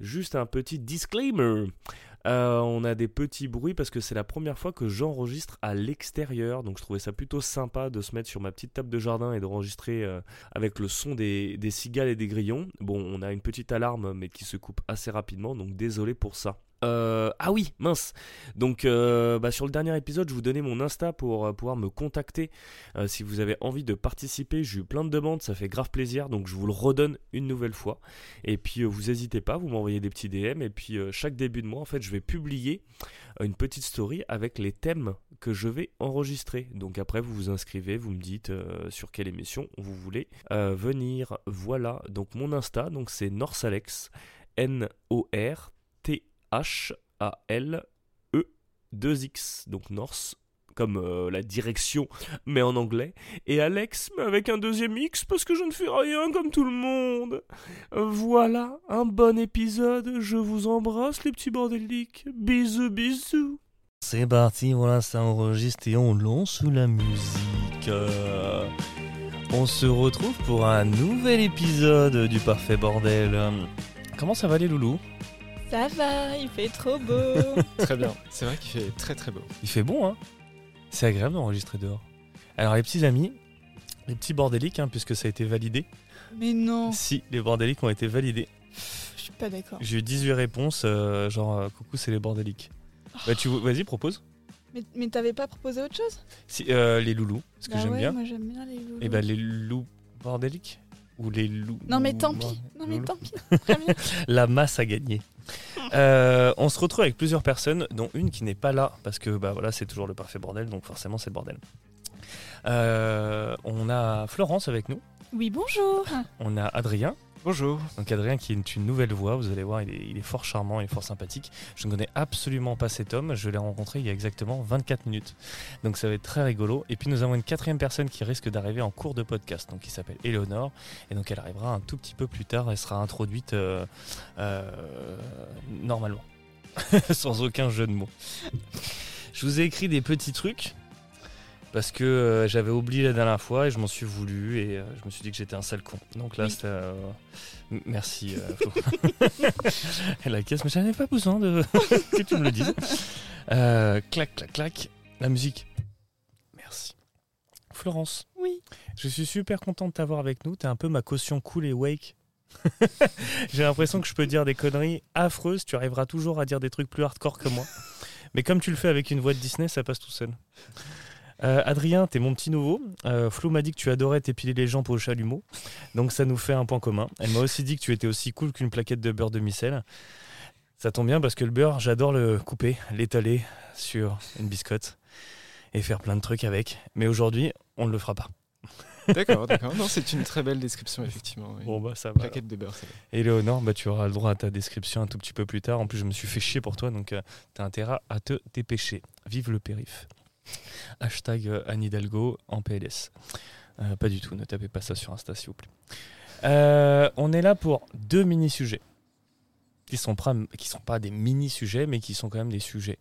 juste un petit disclaimer. Euh, on a des petits bruits parce que c'est la première fois que j'enregistre à l'extérieur. Donc je trouvais ça plutôt sympa de se mettre sur ma petite table de jardin et d'enregistrer euh, avec le son des, des cigales et des grillons. Bon, on a une petite alarme mais qui se coupe assez rapidement, donc désolé pour ça. Euh, ah oui, mince. Donc euh, bah, sur le dernier épisode, je vous donnais mon Insta pour euh, pouvoir me contacter si vous avez envie de participer. J'ai eu plein de demandes, ça fait grave plaisir, donc je vous le redonne une nouvelle fois. Et puis vous n'hésitez pas, vous m'envoyez des petits DM. Et puis chaque début de mois, en fait, je vais publier une petite story avec les thèmes que je vais enregistrer. Donc après, vous vous inscrivez, vous me dites sur quelle émission vous voulez venir. Voilà. Donc mon Insta, donc c'est Norsalex, N-O-R H-A-L-E-2-X, donc Norse, comme euh, la direction, mais en anglais, et Alex, mais avec un deuxième X, parce que je ne fais rien comme tout le monde. Voilà, un bon épisode, je vous embrasse les petits bordéliques, bisous bisous. C'est parti, voilà, ça enregistre et on lance la musique. on se retrouve pour un nouvel épisode du Parfait Bordel. Comment ça va les loulous? Ça va, il fait trop beau. très bien, c'est vrai qu'il fait très très beau. Il fait bon, hein C'est agréable d'enregistrer dehors. Alors les petits amis, les petits bordéliques, hein, puisque ça a été validé. Mais non. Si, les bordéliques ont été validés. Je suis pas d'accord. J'ai eu 18 réponses, euh, genre euh, coucou, c'est les bordéliques. Oh. Bah, tu, vas-y, propose. Mais, mais t'avais pas proposé autre chose? Si, euh, les loulous, ce que bah j'aime bien. Moi j'aime bien les loulous. Et eh bah, les loups bordéliques ou les loups. Non mais tant pis, non mais tant pis. La masse a gagné. Euh, on se retrouve avec plusieurs personnes, dont une qui n'est pas là parce que bah voilà c'est toujours le parfait bordel, donc forcément c'est le bordel. Euh, on a Florence avec nous. Oui bonjour. On a Adrien. Bonjour. Donc Adrien qui est une nouvelle voix, vous allez voir, il est, fort charmant, il est fort sympathique. Je ne connais absolument pas cet homme, je l'ai rencontré il y a exactement 24 minutes. Donc ça va être très rigolo. Et puis nous avons une quatrième personne qui risque d'arriver en cours de podcast, donc qui s'appelle Eleonore. Et donc elle arrivera un tout petit peu plus tard, elle sera introduite euh, euh, normalement, sans aucun jeu de mots. Je vous ai écrit des petits trucs parce que euh, j'avais oublié la dernière fois et je m'en suis voulu et euh, je me suis dit que j'étais un sale con. Donc là, c'était. Euh, merci. la caisse, mais j'avais pas besoin de que tu me le dises. clac, clac, clac. La musique. Merci. Florence. Oui. Je suis super content de t'avoir avec nous. T'es un peu ma caution cool et wake. J'ai l'impression que je peux dire des conneries affreuses. Tu arriveras toujours à dire des trucs plus hardcore que moi. Mais comme tu le fais avec une voix de Disney, ça passe tout seul. Euh, Adrien, t'es mon petit nouveau. Euh, Flo m'a dit que tu adorais t'épiler les jambes au chalumeau. Donc ça nous fait un point commun. Elle m'a aussi dit que tu étais aussi cool qu'une plaquette de beurre de micelle. Ça tombe bien parce que le beurre, j'adore le couper, l'étaler sur une biscotte et faire plein de trucs avec. Mais aujourd'hui, on ne le fera pas. D'accord, d'accord. Non, c'est une très belle description, effectivement. Bon, bah ça va. Plaquette de beurre, Et Léonore, bah, tu auras le droit à ta description un tout petit peu plus tard. En plus, je me suis fait chier pour toi, donc euh, tu as intérêt à te dépêcher. Vive le périph'. Hashtag euh, Anne Hidalgo en PLS. Euh, pas du tout, ne tapez pas ça sur Insta s'il vous plaît. Euh, on est là pour deux mini-sujets. Qui sont, qui sont pas des mini-sujets, mais qui sont quand même des sujets.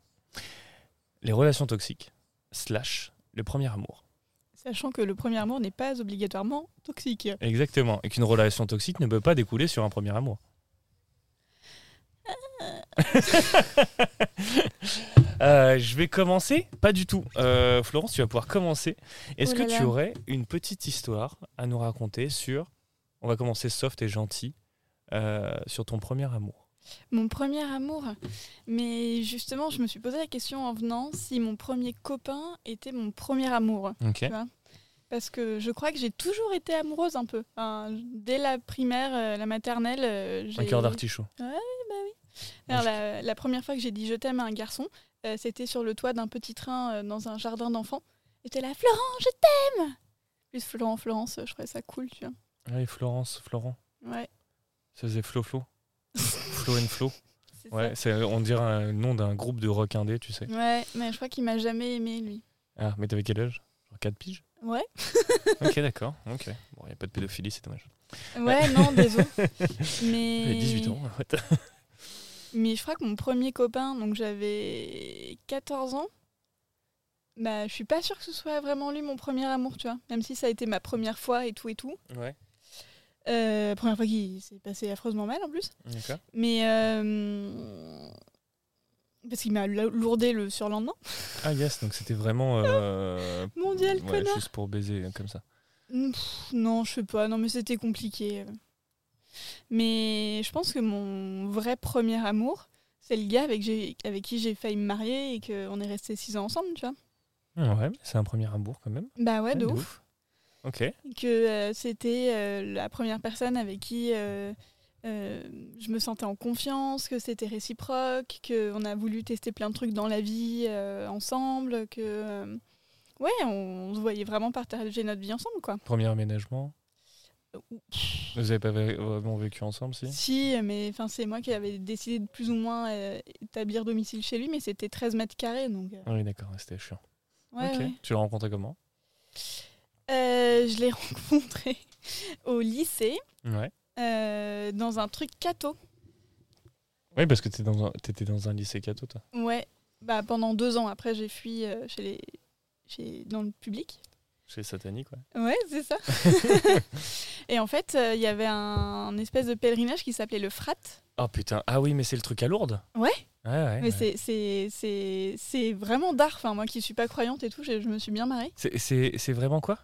Les relations toxiques, slash le premier amour. Sachant que le premier amour n'est pas obligatoirement toxique. Exactement, et qu'une relation toxique ne peut pas découler sur un premier amour. Euh, je vais commencer Pas du tout. Euh, Florence, tu vas pouvoir commencer. Est-ce oh que tu aurais une petite histoire à nous raconter sur. On va commencer soft et gentil. Euh, sur ton premier amour? Mon premier amour? Mais justement, je me suis posé la question en venant si mon premier copain était mon premier amour. parce que je crois que j'ai toujours été amoureuse un peu. dès la primaire, la maternelle. un cœur d'artichaut. Ouais, La, la, première fois que j'ai dit je t'aime à un garçon, euh, c'était sur le toit d'un petit train euh, dans un jardin d'enfants. Et t'es là, Florent, je t'aime Plus Florent, Florence, je trouvais ça cool, tu vois. Oui, Florence, Florent. Ouais. Ça faisait Flo Flo. Flo and Flo. Ouais, c'est, on dirait le nom d'un groupe de rock indé, tu sais. Ouais, mais je crois qu'il m'a jamais aimé, lui. Ah, mais t'avais quel âge? Genre 4 piges? Ouais. ok, d'accord. Ok. Bon, il n'y a pas de pédophilie, c'est dommage. Ouais, non, désolé. mais... 18 ans, en fait. Mais je crois que mon premier copain, donc j'avais 14 ans, bah, je suis pas sûre que ce soit vraiment lui mon premier amour, tu vois. Même si ça a été ma première fois et tout et tout. Ouais. Euh, première fois qu'il s'est passé affreusement mal en plus. D'accord. Mais. euh, parce qu'il m'a lourdé le surlendemain. Ah, yes, donc c'était vraiment. euh, Mondial, ouais, connard. juste pour baiser comme ça. Pff, Non, je sais pas. Non, mais c'était compliqué. Mais je pense que mon vrai premier amour, c'est le gars avec, avec qui j'ai failli me marier et qu'on est resté six ans ensemble, tu vois. Ah Ouais, c'est un premier amour quand même. Bah ouais, de de ouf. Ok. Que euh, c'était euh, la première personne avec qui euh, je me sentais en confiance, que c'était réciproque, qu'on a voulu tester plein de trucs dans la vie ensemble, que. ouais, on, on se voyait vraiment partager notre vie ensemble, quoi. Premier aménagement. Vous avez pas vraiment vécu ensemble, si? Si, mais enfin c'est moi qui avais décidé de plus ou moins euh, établir domicile chez lui, mais c'était 13 mètres carrés, donc euh, Oui, d'accord, c'était chiant. ouais. Tu l'as rencontré comment? Euh, je l'ai rencontré au lycée Ouais. euh, dans un truc catho. Oui, parce que tu dans, un- t'étais dans un lycée catho, toi. Ouais, bah pendant deux ans. Après j'ai fui chez les, chez dans le public. Chez Satanique, ouais. Ouais, c'est ça. Et en fait, euh, il y avait un, un espèce de pèlerinage qui s'appelait le Frat. Oh putain, ah oui, mais c'est le truc à Lourdes Ouais. Ouais, ouais. Mais ouais. c'est- vraiment d'art. Enfin moi qui suis pas croyante et tout, je, je me suis bien marrée. C'est- vraiment quoi?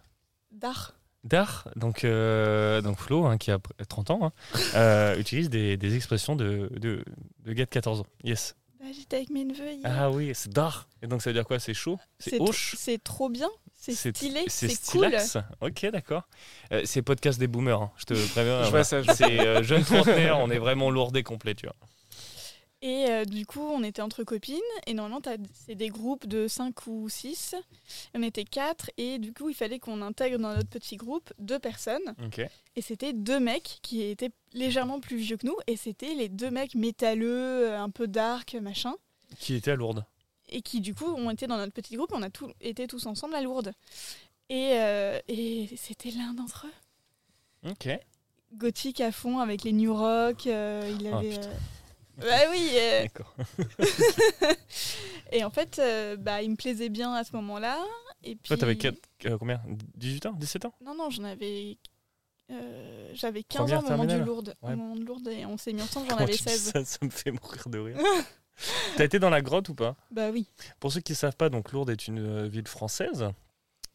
D'art. Dar, donc, euh, donc Flo, hein, qui a pr- 30 ans, hein, euh, utilise des, des expressions de, de, de gars de 14 ans. Yes. Bah, J'étais avec mes neveux hier. Ah oui, c'est dar. Et donc ça veut dire quoi? C'est chaud? C'est hoche C'est trop bien. C'est stylé. C'est cool. Ok, d'accord. Euh, c'est podcast des boomers, hein, je te préviens. Je voilà. vois ça, je vois C'est euh, jeune trentenaire, on est vraiment lourd et complet, tu vois. Et euh, du coup, on était entre copines. Et normalement, c'est des groupes de 5 ou 6. On était 4. Et du coup, il fallait qu'on intègre dans notre petit groupe deux personnes. Ok. Et c'était deux mecs qui étaient légèrement plus vieux que nous. Et c'était les deux mecs métalleux, euh, un peu dark, machin. Qui était à Lourdes Et qui, du coup, ont été dans notre petit groupe. On a tout, été tous ensemble à Lourdes. Et, euh, et c'était l'un d'entre eux. Ok. Gothique à fond avec les New Rock. euh, il Ah, avait. euh, Bah oui. D'accord. Et en fait, bah, il me plaisait bien à ce moment-là. Et puis... Toi, t'avais combien? 18 ans? 17 ans? Non, non, j'en avais. euh, J'avais 15 Première ans au moment du Lourdes. Ouais. Au moment de Lourdes, et on s'est mis ensemble, j'en avais tu dis 16. Ça, ça me fait mourir de rire. T'as été dans la grotte ou pas Bah oui. Pour ceux qui ne savent pas, donc Lourdes est une euh, ville française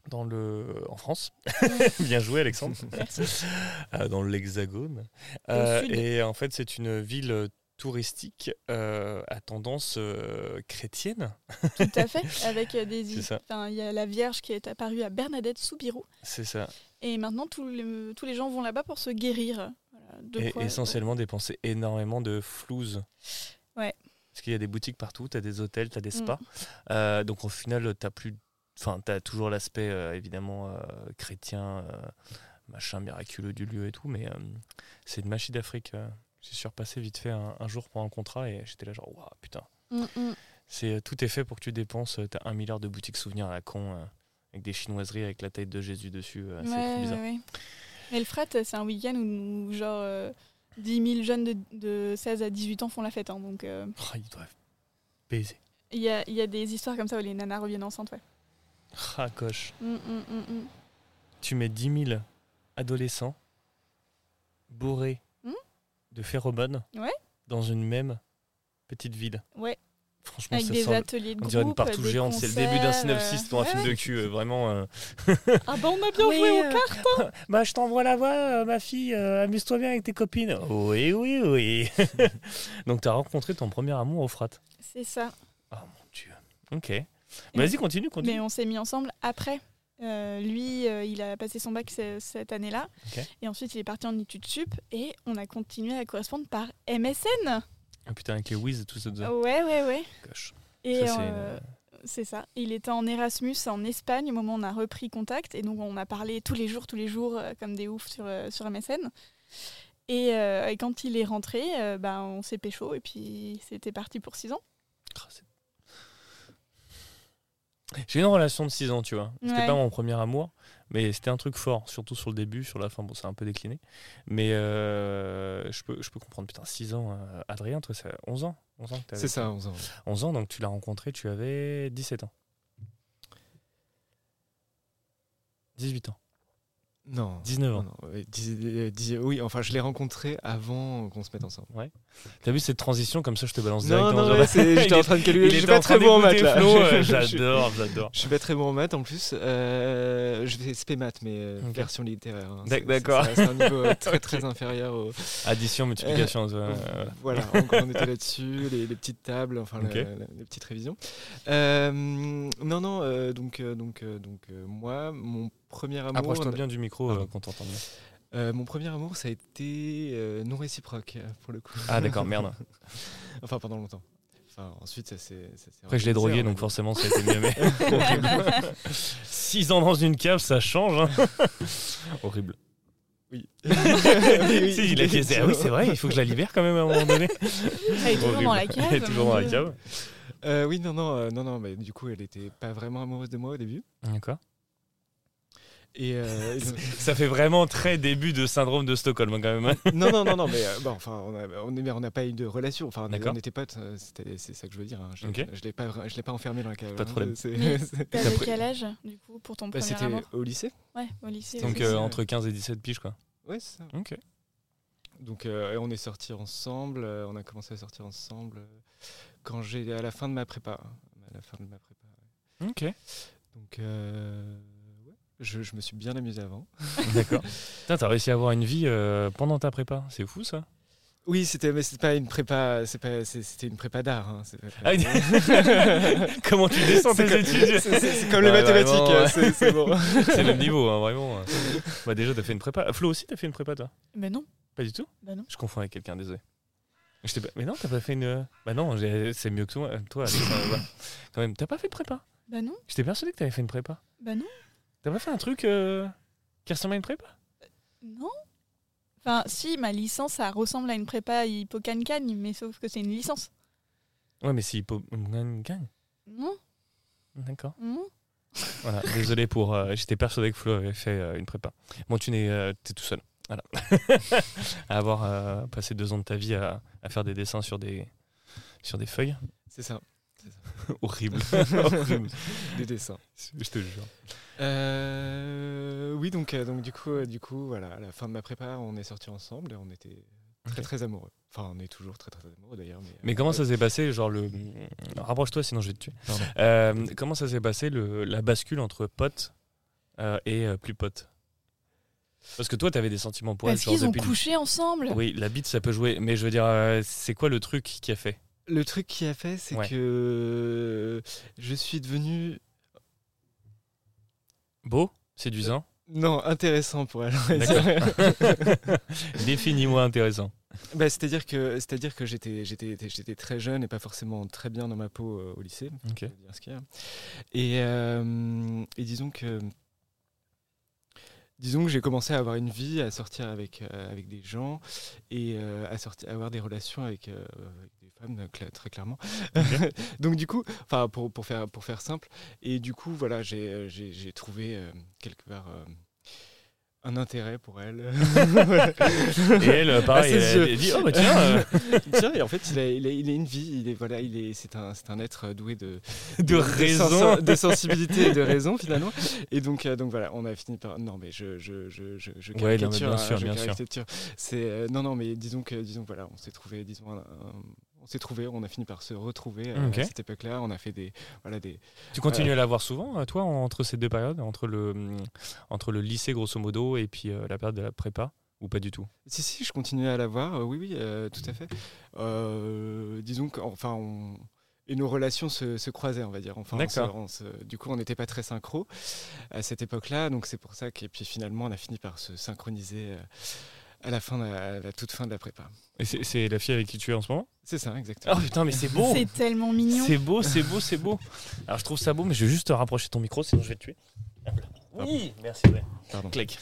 dans le en France. Bien joué Alexandre. Merci. Euh, dans l'Hexagone. Euh, et en fait, c'est une ville euh, touristique euh, à tendance euh, chrétienne. Tout à fait. Avec euh, des. Il y a la Vierge qui est apparue à Bernadette Soubirou. C'est ça. Et maintenant, tous les, tous les gens vont là-bas pour se guérir. Voilà, Et essentiellement dépenser énormément de flouze. Ouais. Parce qu'il y a des boutiques partout, tu as des hôtels, tu as des Mm. spas. Euh, donc au final, tu as plus. Enfin, as toujours l'aspect euh, évidemment euh, chrétien, machin miraculeux du lieu et tout, mais c'est une machine d'Afrique. J'ai surpassé vite fait un, un jour pour un contrat et j'étais là genre, waouh, putain. Mm, mm. C'est, tout est fait pour que tu dépenses. Tu as un milliard de boutiques souvenirs à la con, avec des chinoiseries avec la tête de Jésus dessus. c'est Ouais, trop bizarre. ouais, ouais. Mais le frat, c'est un week-end où, où genre 10 000 jeunes de, de 16 à 18 ans font la fête. hein, donc euh, Oh, ils doivent baiser. il y, a, il y a des histoires comme ça où les nanas reviennent enceintes. Ouais. Mm, mm, mm, mm. tu mets 10 000 adolescents bourrés Hmm de phéromones Ouais. dans une même petite ville. Ouais. Franchement, Avec des ateliers de On dirait une partout géante. C'est le début d'un synopsis euh, dans un ouais, film de cul. euh, vraiment. euh. Ah bah on a bien joué au euh, cartes bah, je t'envoie la voix, euh, ma fille. euh, Amuse-toi bien avec tes copines. Oui, oui, oui. Donc, tu as rencontré ton premier amour au frat. C'est ça. Oh mon dieu. Ok. Vas-y, continue, continue. Mais on s'est mis ensemble après. Euh, lui, euh, il a passé son bac ce- cette année-là. Et ensuite, il est parti en études sup. Et on a continué à correspondre par MSN. Ah, putain, avec les et tout ça. Ouais, ouais, ouais. Gosh. Et Ça, c'est euh, c'est ça. Il était en Erasmus en Espagne au moment où on a repris contact. Et donc, on a parlé tous les jours, tous les jours, euh, comme des oufs sur, euh, sur MSN. Et, euh, et quand il est rentré, euh, bah, on s'est pécho. Et puis, c'était parti pour six ans. Ah, J'ai une relation de 6 ans, tu vois. C'était Ouais. pas mon premier amour, mais c'était un truc fort, surtout sur le début, sur la fin, bon, c'est un peu décliné. Mais euh, je, peux, je peux comprendre, putain, 6 ans. euh, Adrien, toi, c'est 11 ans? 11 ans, C'est ça, 11 ans. 11 ans, donc tu l'as rencontré, tu avais 17 ans. 18 ans. Non. 19 ans. oui, enfin, je l'ai rencontré avant qu'on se mette ensemble. Ouais. T'as vu cette transition comme ça, je te balance non, Non, non, j'étais en train de calculer. Je suis pas très bon en maths là. J'adore, j'adore. Je suis pas très bon en maths en plus. Euh, je fais SP maths, mais euh, version littéraire. Hein. D'accord. C'est un niveau très très inférieur. Au... Addition, multiplication. Euh, voilà, on était là-dessus, les, petites tables, enfin les petites révisions. non, non, donc, donc, donc moi, mon premier amour. Approche-toi bien du micro euh, qu'on t'entende bien. Euh, mon premier amour, ça a été euh, non réciproque, pour le coup. Ah, d'accord, merde. enfin, pendant longtemps. Enfin, ensuite, ça s'est. Après, je l'ai drogué, donc forcément, ça a été mieux. Mais... 6 ans dans une cave, ça change. Hein. Horrible. Oui. oui, oui, il a dit, ah oui, c'est vrai, il faut que je la libère quand même à un moment donné. Elle est toujours dans la cave. Elle est toujours dans la cave. oui, non, non, non, non, mais du coup, elle était pas vraiment amoureuse de moi au début. D'accord. Et euh, ça fait vraiment très début de syndrome de Stockholm hein, quand même. Hein. non, non, non, non, mais euh, bon, enfin, on n'a pas eu de relation. Enfin, on était potes. Euh, c'est ça que je veux dire. Hein. Je, okay. l'ai pas, je l'ai pas enfermé dans la cave. Pas de problème. T'avais quel âge du coup pour ton bah, premier amour C'était au lycée. Ouais, au lycée. Donc entre 15 et 17 piges quoi. Ouais, c'est ça. Ok. Donc on est sortis ensemble. on a commencé à sortir ensemble quand j'ai à la fin de ma prépa. À la fin de ma prépa. Ok. Donc. Je, je, me suis bien amusé avant. D'accord. T'as réussi à avoir une vie euh, pendant ta prépa. C'est fou ça. Oui, c'était mais c'était pas une prépa, c'était une prépa d'art. Hein, ah, Comment tu descends tes études C'est comme les mathématiques, c'est bon. c'est le même niveau, hein, vraiment. Bah déjà, t'as fait une prépa. Flo aussi, t'as fait une prépa, toi? Mais non. Pas du tout? Bah non. Je confonds avec quelqu'un, désolé. Mais non, t'as pas fait une. Bah non, c'est mieux que toi. Toi, quand même, t'as pas fait de prépa? Bah non. J'étais persuadé que t'avais fait une prépa. Bah non. T'as pas fait un truc euh, qui ressemble à une prépa Non. Enfin, si, ma licence, ça ressemble à une prépa hippocagne mais sauf que c'est une licence. Ouais, mais c'est hippocagne Non. D'accord. Non. Voilà, désolé pour. Euh, j'étais persuadé que Flo avait fait euh, une prépa. Bon, tu n'es, t'es tout seul. Voilà. à avoir passé deux ans de ta vie à, à, faire des dessins sur des, sur des feuilles. C'est ça. Horrible. Des dessins. Je te jure. Euh, oui, donc, euh, donc du coup, euh, du coup, voilà, à la fin de ma prépa, on est sortis ensemble et on était très très amoureux. Enfin, on est toujours très très amoureux d'ailleurs. Mais, mais comment ça s'est passé, genre le, rapproche-toi sinon je vais te tuer. comment ça s'est passé le, la bascule entre pote et plus pote parce que toi, tu avais des sentiments pour Parce qu'ils ont couché ensemble. Oui, la bite, ça peut jouer. Mais je veux dire, c'est quoi le truc qui a fait? Le truc qui a fait, c'est que je suis devenu Beau Séduisant Non, intéressant pour elle. Définis-moi intéressant. Bah, c'est-à-dire que, c'est-à-dire que j'étais, j'étais, j'étais très jeune et pas forcément très bien dans ma peau euh, au lycée. Et, euh, et disons que disons que j'ai commencé à avoir une vie, à sortir avec, euh, avec des gens et à, sortir, à avoir des relations avec, très clairement. Donc du coup, enfin pour, pour, faire, pour faire simple, et du coup voilà, j'ai euh, trouvé euh, quelque part euh, un intérêt pour elle. et elle, pareil, elle, dit oh bah tiens, tiens, et en fait il a, il a, il a, une vie, il est voilà, il est c'est un un être doué de de, raison, de, sensibilité et de raison finalement. Et donc donc voilà, on a fini par non mais je je je je, je caricature, bien sûr, bien sûr. C'est non non mais disons que disons voilà, on s'est trouvé disons un, s'est trouvé, on a fini par se retrouver euh, à cette époque-là. On a fait des, voilà, des. Tu continues euh, à la voir souvent, euh, toi, entre ces deux périodes, entre le, mm, entre le lycée grosso modo et puis la période de la prépa, ou pas du tout? Si si, je continue à la voir. oui oui, tout à fait. disons qu'enfin on et nos relations se, se, croisaient, on va dire. Enfin, du coup, on n'était pas très synchro à cette époque-là, donc c'est pour ça que puis finalement, on a fini par se synchroniser à la fin, à la toute fin de la prépa. Et c'est la fille avec qui tu es en ce moment? C'est ça, exactement. Oh putain, mais c'est beau C'est tellement mignon C'est beau, c'est beau, c'est beau Alors je trouve ça beau, mais je vais juste te rapprocher ton micro, sinon je vais te tuer. Oui, merci. Pardon. Clic.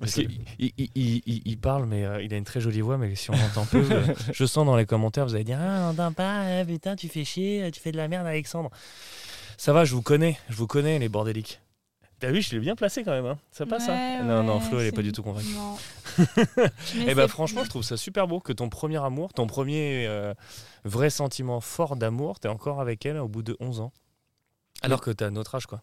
Parce qu'il il, il, il, parle, mais euh, il a une très jolie voix, mais si on entend peu, euh, je sens dans les commentaires, vous allez dire Ah, on n'entend pas, hein, putain, tu fais chier, tu fais de la merde, Alexandre. Ça va, je vous connais, je vous connais, les bordéliques. T'as vu, je l'ai bien placé quand même. Hein. Ça passe, hein Non, non, Flo, elle est pas du tout convaincue. Et eh ben, franchement, je trouve ça super beau que ton premier amour, ton premier euh, vrai sentiment fort d'amour, t'es encore avec elle au bout de 11 ans. Alors que t'as notre âge, quoi.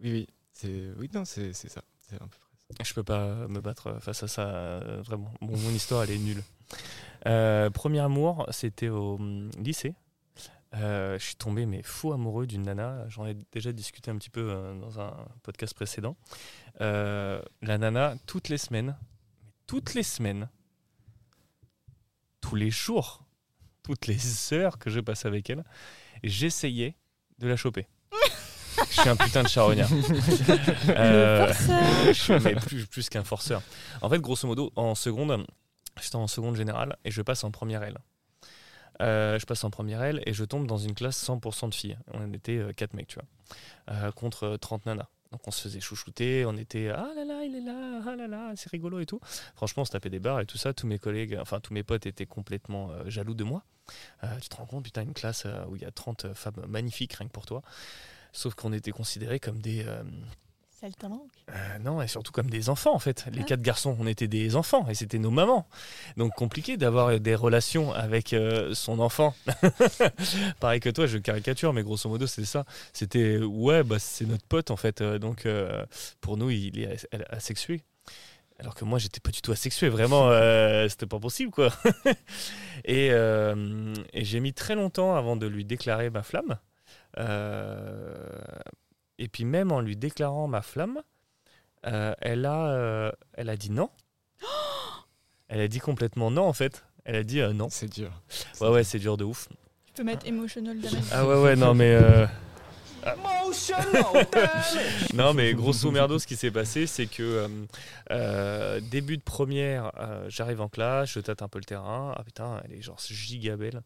Oui, oui. C'est oui, non, c'est ça. C'est un peu près ça. Je peux pas me battre face à ça, vraiment. mon histoire, elle est nulle. premier amour, c'était au hum, lycée. je suis tombé mais fou amoureux d'une nana. J'en ai déjà discuté un petit peu dans un podcast précédent. la nana, toutes les semaines, toutes les semaines, tous les jours, toutes les heures que je passe avec elle, j'essayais de la choper. je suis un putain de charognard. euh, mais plus, plus qu'un forceur. En fait, grosso modo, en seconde, j'étais en seconde générale et je passe en première L. Euh, je passe en première L et je tombe dans une classe 100% de filles. On était 4 euh, mecs, tu vois, euh, contre 30 nanas. Donc on se faisait chouchouter, on était ah là là, il est là, ah là là, c'est rigolo et tout. Franchement, on se tapait des barres et tout ça. Tous mes collègues, enfin tous mes potes étaient complètement jaloux de moi. tu te rends compte, putain, une classe où il y a 30 femmes magnifiques rien que pour toi. Sauf qu'on était considérés comme des. Euh, euh, non, et surtout comme des enfants en fait. Les ah. quatre garçons, on était des enfants et c'était nos mamans. Donc compliqué d'avoir des relations avec euh, son enfant. Pareil que toi, je caricature, mais grosso modo, c'est ça. C'était ouais, bah, c'est notre pote en fait. Donc pour nous, il est asexué. Alors que moi, j'étais pas du tout asexué, vraiment, c'était pas possible quoi. et, et j'ai mis très longtemps avant de lui déclarer ma flamme. Euh, et puis même en lui déclarant ma flamme, euh, elle, a, euh, elle a dit non. elle a dit complètement non en fait. Elle a dit non. C'est dur. Ouais, ouais, c'est dur de ouf. Tu peux mettre emotional damage. Ah ouais, ouais, non, mais. non, mais grosso merdo, ce qui s'est passé, c'est que euh, euh, début de première, euh, j'arrive en classe, je tâte un peu le terrain. Ah putain, elle est genre giga belle.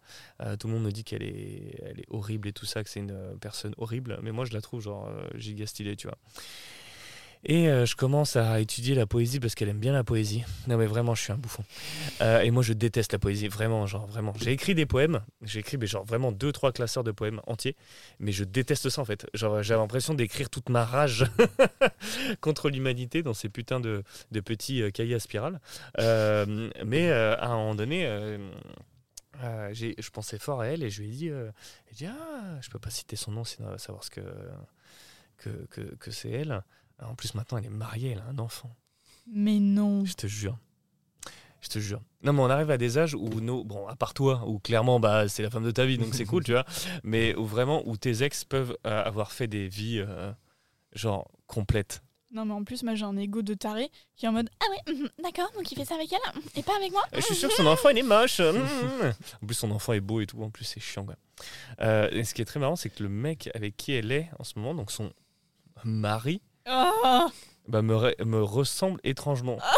tout le monde me dit qu'elle est, elle est horrible et tout ça, que c'est une personne horrible. Mais moi, je la trouve genre giga stylée, tu vois. Et euh, je commence à étudier la poésie parce qu'elle aime bien la poésie. Non mais vraiment, je suis un bouffon. Euh, et moi, je déteste la poésie, vraiment, genre vraiment. J'ai écrit des poèmes, j'ai écrit mais genre vraiment deux trois classeurs de poèmes entiers, mais je déteste ça en fait. Genre j'avais l'impression d'écrire toute ma rage contre l'humanité dans ces putains de, petits euh, cahiers à spirale. mais à un moment donné. je pensais fort à elle et je lui ai dit, dit ah, je peux pas citer son nom sinon savoir ce que, que, que c'est elle. En plus, maintenant, elle est mariée, elle a un enfant. Mais non. Je te jure. Je te jure. Non, mais on arrive à des âges où nos. Bon, à part toi, où clairement, bah, c'est la femme de ta vie, donc c'est cool, tu vois. Mais où vraiment, où tes ex peuvent euh, avoir fait des vies, euh, genre, complètes. Non, mais en plus, moi, j'ai un ego de taré qui est en mode Ah ouais, mhm, d'accord, donc il fait ça avec elle et pas avec moi. Je suis sûr que son enfant, il est moche. en plus, son enfant est beau et tout. En plus, c'est chiant, quoi. Euh, et ce qui est très marrant, c'est que le mec avec qui elle est en ce moment, donc son mari, ah. bah, me, me ressemble étrangement.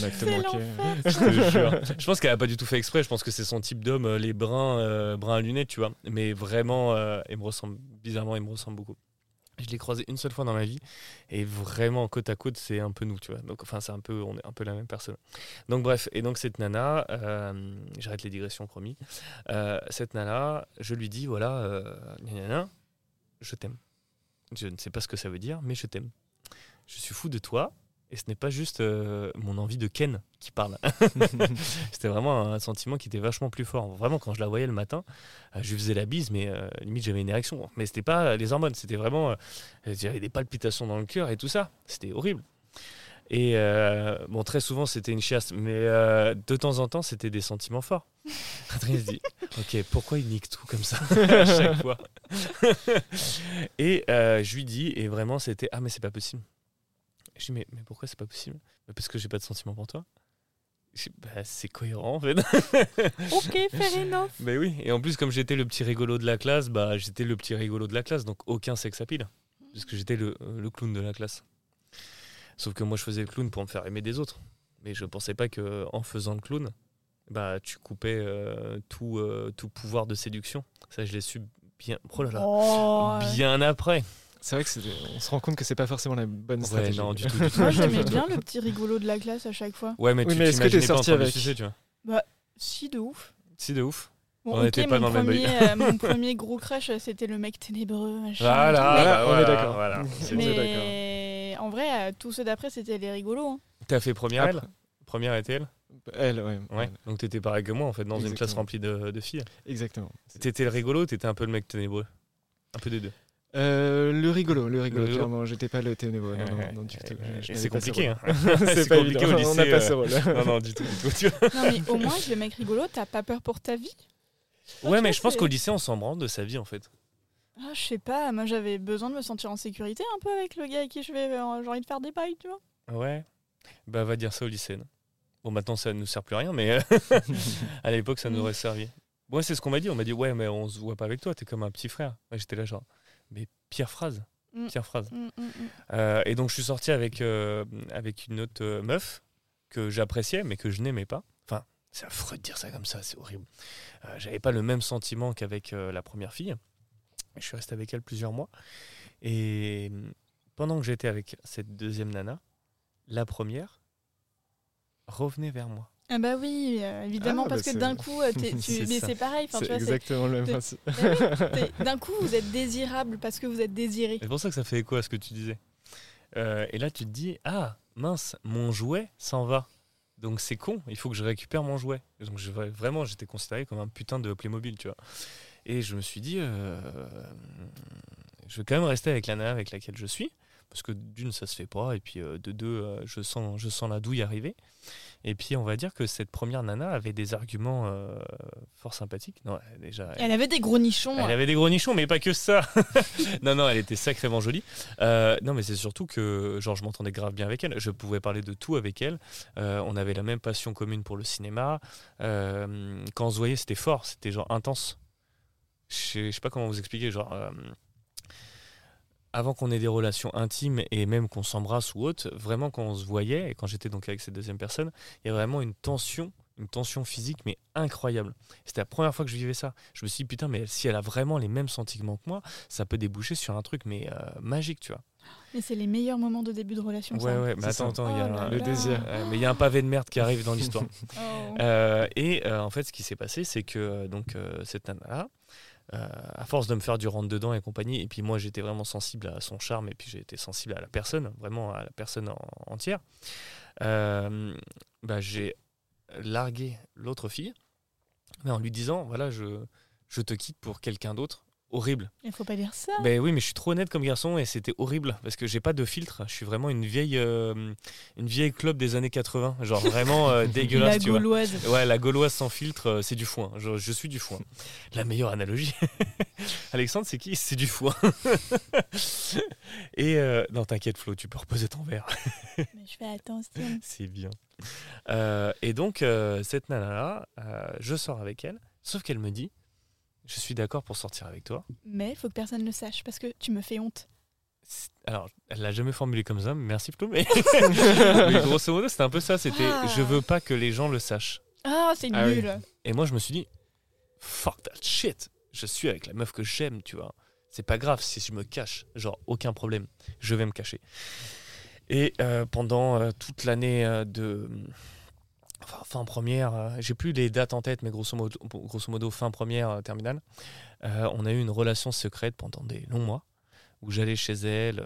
Un acte manqué. Je, je pense qu'elle a pas du tout fait exprès. Je pense que c'est son type d'homme, euh, les bruns, euh, bruns à lunettes, tu vois. Mais vraiment, euh, il me ressemble bizarrement, il me ressemble beaucoup. Je l'ai croisé une seule fois dans ma vie et vraiment côte à côte, c'est un peu nous, tu vois. Donc, enfin, c'est un peu, on est un peu la même personne. Donc, bref, et donc cette nana, j'arrête les digressions, promis. cette nana, je lui dis, voilà, nana, je t'aime. Je ne sais pas ce que ça veut dire, mais je t'aime. Je suis fou de toi. Et ce n'est pas juste euh, mon envie de Ken qui parle. C'était vraiment un sentiment qui était vachement plus fort. Vraiment, quand je la voyais le matin, euh, je lui faisais la bise, mais euh, limite j'avais une érection. Mais c'était pas les hormones, c'était vraiment. J'avais des palpitations dans le cœur et tout ça. C'était horrible. Et bon, très souvent c'était une chiasse, mais de temps en temps c'était des sentiments forts. Adrien se dit Ok, pourquoi il nique tout comme ça à chaque fois? Et je lui dis, et vraiment c'était Ah, mais c'est pas possible. Je dis, mais, mais pourquoi c'est pas possible Parce que j'ai pas de sentiment pour toi. Bah, c'est cohérent en fait. ok, fair enough. Mais oui, et en plus, comme j'étais le petit rigolo de la classe, bah, j'étais le petit rigolo de la classe, donc aucun sexe à pile. Parce que j'étais le, le, clown de la classe. Sauf que moi, je faisais le clown pour me faire aimer des autres. Mais je pensais pas que en faisant le clown, bah, tu coupais euh, tout, euh, tout pouvoir de séduction. Ça, je l'ai su bien, oh là là, oh, bien après. C'est vrai que on se rend compte que c'est pas forcément la bonne stratégie. non, du tout, Moi, j'aimais bien le petit rigolo de la classe à chaque fois. Ouais, mais, tu est-ce que t'es sorti avec tu vois Bah, si, de ouf. Si, de ouf. on n'était pas mon dans premier, le même Mon premier gros crush, c'était le mec ténébreux. Voilà, on est d'accord. Voilà. Mais en vrai, tous ceux d'après, c'était les rigolos. Hein. T'as fait première elle Première était elle Elle, ouais. ouais. Donc t'étais pareil que moi, en fait, dans une classe remplie de, de filles. Exactement. T'étais le rigolo, t'étais un peu le mec ténébreux? Un peu des deux. le rigolo, le rigolo, clairement. J'étais pas le ténébreux. Non, non, non, du tout. C'est compliqué. Hein. c'est pas compliqué évident. On n'a pas ce rôle. non, non, du tout. Du tout. non, mais au moins, le mec rigolo, t'as pas peur pour ta vie? Ouais, mais je pense qu'au lycée, on s'en branle de sa vie en fait. Ah, je sais pas, moi j'avais besoin de me sentir en sécurité un peu avec le gars avec qui je vais. Euh, j'ai envie de faire des pailles, tu vois. Ouais. Bah, va dire ça au lycée. Bon, maintenant ça ne nous sert plus à rien, mais euh, à l'époque ça nous aurait servi. Moi, c'est ce qu'on m'a dit. On m'a dit, ouais, mais on se voit pas avec toi, t'es comme un petit frère. J'étais là, genre, mais pire phrase. Mm. Pire phrase. Mm, mm, euh, et donc, je suis sorti avec, avec une autre meuf que j'appréciais, mais que je n'aimais pas. Enfin, c'est affreux de dire ça comme ça, c'est horrible. J'avais pas le même sentiment qu'avec la première fille. Je suis resté avec elle plusieurs mois. Et pendant que j'étais avec cette deuxième nana, la première revenait vers moi. Ah bah oui, euh, évidemment, ah, parce bah que d'un coup, euh, tu... mais c'est pareil. C'est exactement le même principe. d'un coup, vous êtes désirable parce que vous êtes désiré. C'est pour ça que ça fait écho à ce que tu disais. Euh, et là, tu te dis, ah mince, mon jouet s'en va. Donc c'est con, il faut que je récupère mon jouet. Donc je, vraiment, j'étais considéré comme un putain de Playmobil, tu vois. Et je me suis dit, euh, je vais quand même rester avec la nana avec laquelle je suis, parce que d'une, ça se fait pas, et puis euh, de deux, euh, je, sens, je sens la douille arriver. Et puis, on va dire que cette première nana avait des arguments fort sympathiques. Non, déjà, elle, avait des gros nichons. Elle avait des gros nichons, mais pas que ça. non, non, elle était sacrément jolie. non, mais c'est surtout que, genre, je m'entendais grave bien avec elle. Je pouvais parler de tout avec elle. on avait la même passion commune pour le cinéma. quand on se voyait, c'était fort, c'était genre intense je sais pas comment vous expliquer, genre euh, avant qu'on ait des relations intimes et même qu'on s'embrasse ou autre, vraiment quand on se voyait et quand j'étais donc avec cette deuxième personne, il y a vraiment une tension, une tension physique mais incroyable. C'était la première fois que je vivais ça. Je me suis dit putain mais si elle a vraiment les mêmes sentiments que moi, ça peut déboucher sur un truc mais euh, magique, tu vois. Mais c'est les meilleurs moments de début de relation. Ouais, ouais, mais attends, attends, il y a oh le désir. mais il y a un pavé de merde qui arrive dans l'histoire. Oh. Euh, et en fait, ce qui s'est passé, c'est que donc cette nana-là, à force de me faire du rentre dedans et compagnie, et puis moi j'étais vraiment sensible à son charme, et puis j'ai été sensible à la personne, vraiment à la personne entière, euh, bah, j'ai largué l'autre fille, mais en lui disant, voilà, je te quitte pour quelqu'un d'autre, horrible. Il faut pas dire ça. Ben oui, mais je suis trop honnête comme garçon et c'était horrible parce que j'ai pas de filtre. Je suis vraiment une vieille, euh, une vieille club des années 80, genre vraiment euh, dégueulasse. la gauloise. Ouais, la gauloise sans filtre, euh, c'est du foin. Je, je, suis du foin. La meilleure analogie. Alexandre, c'est qui? C'est du foin. et non, t'inquiète Flo, tu peux reposer ton verre. mais je fais attention. C'est bien. et donc cette nana là, je sors avec elle, sauf qu'elle me dit je suis d'accord pour sortir avec toi. Mais il faut que personne ne le sache parce que tu me fais honte. Alors, elle l'a jamais formulé comme ça, merci Flo, mais, grosso modo, c'était un peu ça. C'était ah. je veux pas que les gens le sachent. Ah, c'est ah nul. Et moi, je me suis dit fuck that shit. Je suis avec la meuf que j'aime, tu vois. C'est pas grave si je me cache, genre aucun problème. Je vais me cacher. Et euh, pendant euh, toute l'année euh, de fin première, euh, j'ai plus les dates en tête, mais grosso modo, grosso modo fin première euh, terminale, euh, on a eu une relation secrète pendant des longs mois où j'allais chez elle.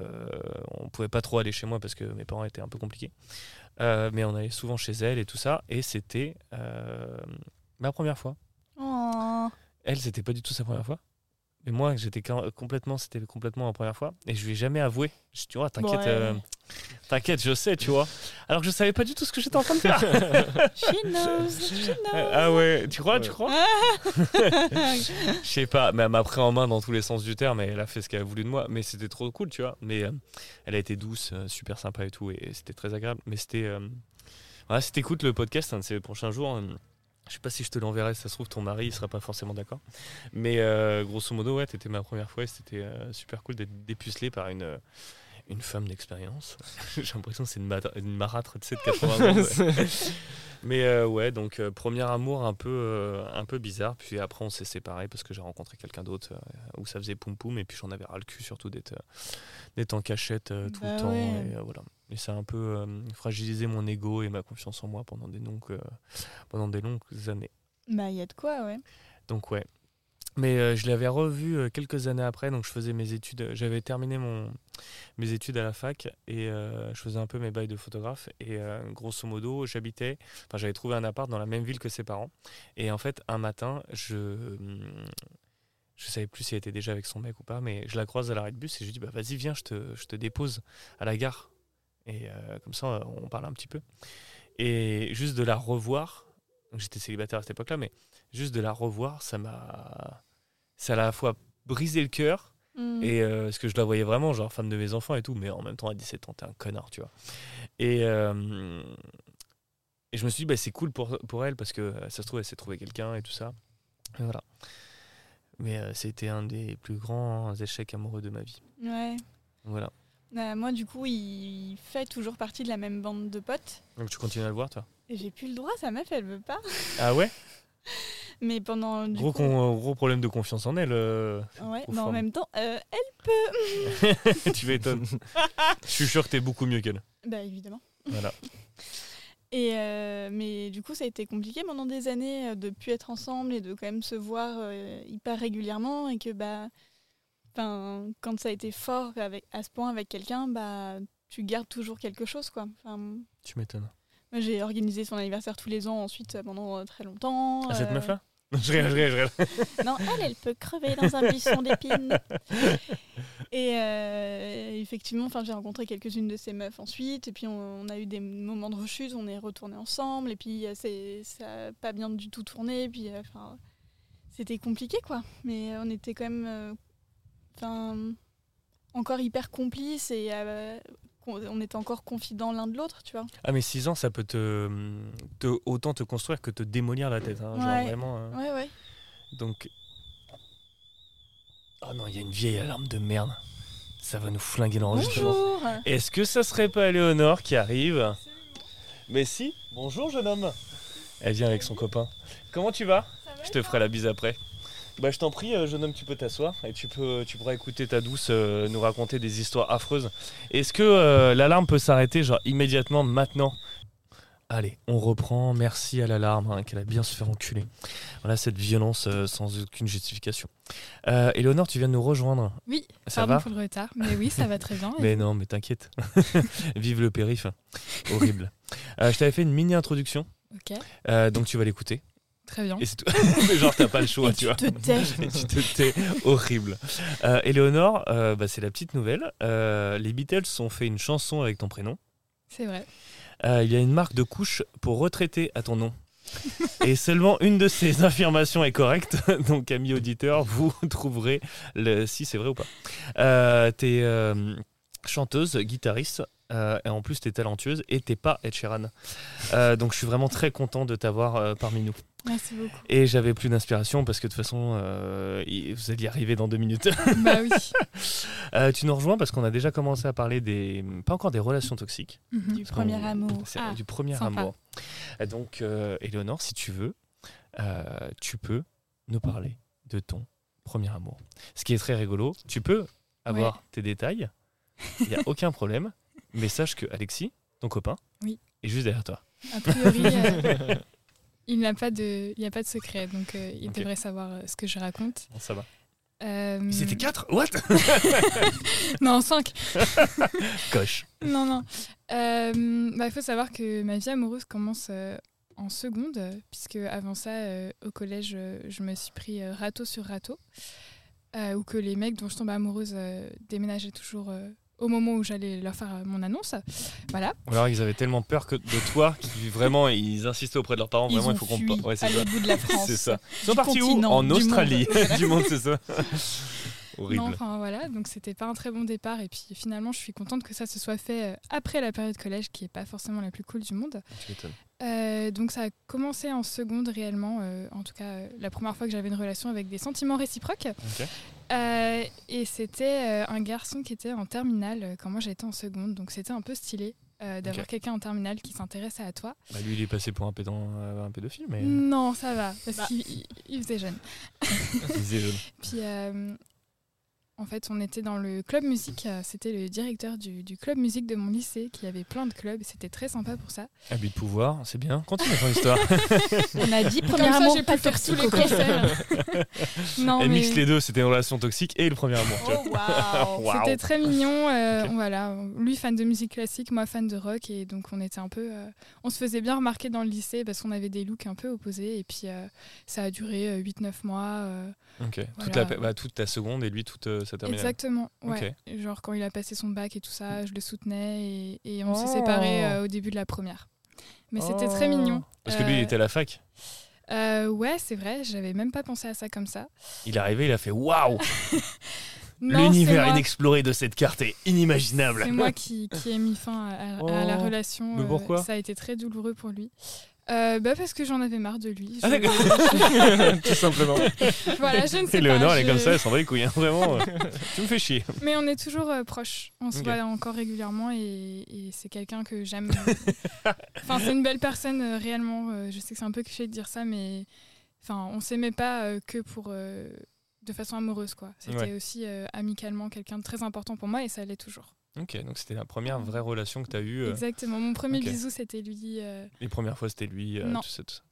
on pouvait pas trop aller chez moi parce que mes parents étaient un peu compliqués, mais on allait souvent chez elle et tout ça. Et c'était ma première fois. Oh. Elle, c'était pas du tout sa première fois. Mais moi, j'étais complètement, c'était complètement la première fois. Et je lui ai jamais avoué. Je dis, oh, t'inquiète, euh, t'inquiète, je sais, tu vois. Alors que je savais pas du tout ce que j'étais en train de faire. she knows, she knows. Ah ouais, tu crois, tu crois? Je sais pas, mais elle m'a pris en main dans tous les sens du terme et elle a fait ce qu'elle a voulu de moi. Mais c'était trop cool, tu vois. Mais euh, elle a été douce, euh, super sympa et tout. Et c'était très agréable. Mais c'était. voilà, si t'écoutes le podcast un de ces prochains jours. Je sais pas si je te l'enverrai, ça se trouve ton mari il sera pas forcément d'accord. Mais euh, grosso modo, ouais, t'étais ma première fois et c'était euh, super cool d'être dépucelé par une, une femme d'expérience. J'ai l'impression que c'est une, une marâtre de 7,80 Mais ouais, donc premier amour un peu, un peu bizarre. Puis après, on s'est séparés parce que j'ai rencontré quelqu'un d'autre où ça faisait poum poum. Et puis j'en avais ras le cul surtout d'être en cachette tout le bah temps. Et voilà. Et ça a un peu euh, fragilisé mon ego et ma confiance en moi pendant des longues, euh, pendant des longues années. Bah, il y a de quoi, ouais. Donc, ouais. Mais euh, je l'avais revu quelques années après, donc je faisais mes études. J'avais terminé mon, mes études à la fac et je faisais un peu mes bails de photographe. Et grosso modo, j'habitais, enfin, j'avais trouvé un appart dans la même ville que ses parents. Et en fait, un matin, je Je savais plus si elle était déjà avec son mec ou pas, mais je la croise à l'arrêt de bus et je lui dis bah vas-y viens, je te, je te dépose à la gare. Et comme ça, on parle un petit peu. Et juste de la revoir, j'étais célibataire à cette époque-là, mais juste de la revoir, ça m'a, ça a à la fois brisé le cœur. Mm. Et parce que je la voyais vraiment, genre fan de mes enfants et tout, mais en même temps à 17 ans, t'es un connard, tu vois. Et, et je me suis dit, bah, c'est cool pour, pour elle parce que euh, ça se trouve, elle s'est trouvé quelqu'un et tout ça. voilà. Mais euh, c'était un des plus grands échecs amoureux de ma vie. Ouais. Voilà. Bah, moi, du coup, il fait toujours partie de la même bande de potes. Donc tu continues à le voir, toi? Et j'ai plus le droit, sa meuf, elle veut pas. Ah ouais? Mais pendant. gros, gros problème de confiance en elle. Euh, ouais, mais en même temps, elle peut. tu m'étonnes. Je suis sûr que t'es beaucoup mieux qu'elle. Bah évidemment. Voilà. Et euh, mais du coup, ça a été compliqué pendant des années euh, de plus être ensemble et de quand même se voir euh, hyper régulièrement et que bah, quand ça a été fort avec, à ce point avec quelqu'un, bah, tu gardes toujours quelque chose quoi. tu m'étonnes. J'ai organisé son anniversaire tous les ans ensuite pendant très longtemps. À cette meuf-là je regarde, je regarde, Non, elle, elle peut crever dans un buisson d'épines. Et euh, effectivement, j'ai rencontré quelques-unes de ces meufs ensuite. Et puis, on, a eu des moments de rechute. On est retournés ensemble. Et puis, euh, ça n'a pas bien du tout tourné. Et puis, euh, enfin, c'était compliqué, quoi. Mais on était quand même encore hyper complices. Et on était encore confidents l'un de l'autre, tu vois. Ah, mais 6 ans, ça peut te, autant te construire que te démolir la tête. Hein, genre vraiment. Hein. Ouais, ouais. Donc. Oh non, il y a une vieille alarme de merde. Ça va nous flinguer l'enregistrement. Bonjour Est-ce que ça serait pas Léonore qui arrive? Mais si, bonjour jeune homme. Elle vient avec son copain. Comment tu vas? Je te ferai la bise après. Bah, je t'en prie, euh, jeune homme, tu peux t'asseoir et tu, peux, tu pourras écouter ta douce euh, nous raconter des histoires affreuses. Est-ce que euh, l'alarme peut s'arrêter genre immédiatement maintenant? Allez, on reprend. Merci à l'alarme hein, qu'elle a bien se faire enculer. Voilà cette violence sans aucune justification. Euh, Éléonore, tu viens de nous rejoindre. Oui, ça pardon va? pour le retard, mais oui, ça va très bien. mais non, mais t'inquiète. Vive le périph. Horrible. je t'avais fait une mini introduction. Ok. donc tu vas l'écouter. Très bien. Et c'est tout. genre, t'as pas le choix, tu, vois. Te tais. tu te tais. Horrible. Euh, Éléonore, euh, bah, c'est la petite nouvelle. Euh, les Beatles ont fait une chanson avec ton prénom. C'est vrai. Euh, il y a une marque de couche pour retraiter à ton nom. Et seulement une de ces affirmations est correcte. Donc, amis auditeurs, vous trouverez le... si c'est vrai ou pas. T'es chanteuse, guitariste, euh, et en plus, tu es talentueuse et t'es pas Ed Sheeran. Euh, donc, je suis vraiment très content de t'avoir euh, parmi nous. Merci beaucoup. Et j'avais plus d'inspiration parce que de toute façon, vous allez y arriver dans deux minutes. bah oui. tu nous rejoins parce qu'on a déjà commencé à parler des. Pas encore des relations toxiques. Mhm. Du premier amour. Ah, du premier amour. Donc, Éléonore, si tu veux, tu peux nous parler de ton premier amour. Ce qui est très rigolo, tu peux avoir tes détails. Il n'y a aucun problème. Mais sache que Alexis, ton copain, oui. est juste derrière toi. A priori, euh, il n'a pas de, il a pas de secret, donc euh, il devrait savoir euh, ce que je raconte. ça va. Ils étaient quatre? What? Non, cinq. Coche. Non, non. Il bah, faut savoir que ma vie amoureuse commence en seconde, puisque avant ça, au collège, je me suis pris râteau sur râteau, ou que les mecs dont je tombe amoureuse déménageaient toujours au moment où j'allais leur faire euh, mon annonce. Voilà. alors ils avaient tellement peur que de toi qu'ils vraiment ils insistaient auprès de leurs parents. Ils vraiment, il faut qu'on. Ouais, c'est bout de la France. c'est ça. Ils sont partis où? En Australie. du monde, c'est ça. Horrible. Non, enfin voilà, donc c'était pas un très bon départ. Et puis finalement, je suis contente que ça se soit fait euh, après la période collège, qui est pas forcément la plus cool du monde. Euh, donc ça a commencé en seconde réellement, euh, en tout cas la première fois que j'avais une relation avec des sentiments réciproques. Et c'était un garçon qui était en terminale quand moi j'étais en seconde, donc c'était un peu stylé. d'avoir quelqu'un en terminale qui s'intéressait à toi. Bah, lui, il est passé pour un, pédant, un pédophile, mais... Non, ça va, parce bah. qu'il il faisait jeune. il faisait jeune. Puis En fait, on était dans le club musique. Euh, c'était le directeur du, club musique de mon lycée qui avait plein de clubs. C'était très sympa pour ça. Abus de pouvoir, c'est bien. Continue ton histoire. on a dit premier amour, pas toxique. Tous les concerts. non, Elle mixe les deux. C'était une relation toxique et le premier amour. Oh, wow. C'était très mignon. Euh, voilà, lui fan de musique classique, moi fan de rock, et donc on était un peu, euh, on se faisait bien remarquer dans le lycée parce qu'on avait des looks un peu opposés. Et puis ça a duré 8-9 mois. ok. Toute, la, bah, toute ta seconde et lui toute Exactement, ouais. Genre quand il a passé son bac et tout ça, je le soutenais et, on s'est séparés oh. euh, au début de la première. Mais c'était très mignon. Parce que lui, il euh, était à la fac euh, Ouais, c'est vrai, j'avais même pas pensé à ça comme ça. Il est arrivé, il a fait waouh L'univers inexploré de cette carte est inimaginable. C'est moi qui, qui ai mis fin à, la oh. relation. Mais pourquoi? Ça a été très douloureux pour lui. Euh, bah parce que j'en avais marre de lui. Ah, Tout simplement. voilà, je ne sais Léonore, elle est comme ça, elle s'en va les couilles, hein, vraiment. Euh, tu me fais chier. Mais on est toujours euh, proches. On se voit encore régulièrement et, c'est quelqu'un que j'aime. enfin, c'est une belle personne réellement. je sais que c'est un peu cliché de dire ça, mais enfin, on s'aimait pas que pour de façon amoureuse, quoi. C'était aussi amicalement quelqu'un de très important pour moi et ça l'est toujours. Ok, donc c'était la première vraie relation que tu as eue. Euh, Exactement, mon premier bisou c'était lui. Euh. Les premières fois c'était lui, euh, non. tout ça, tout ça.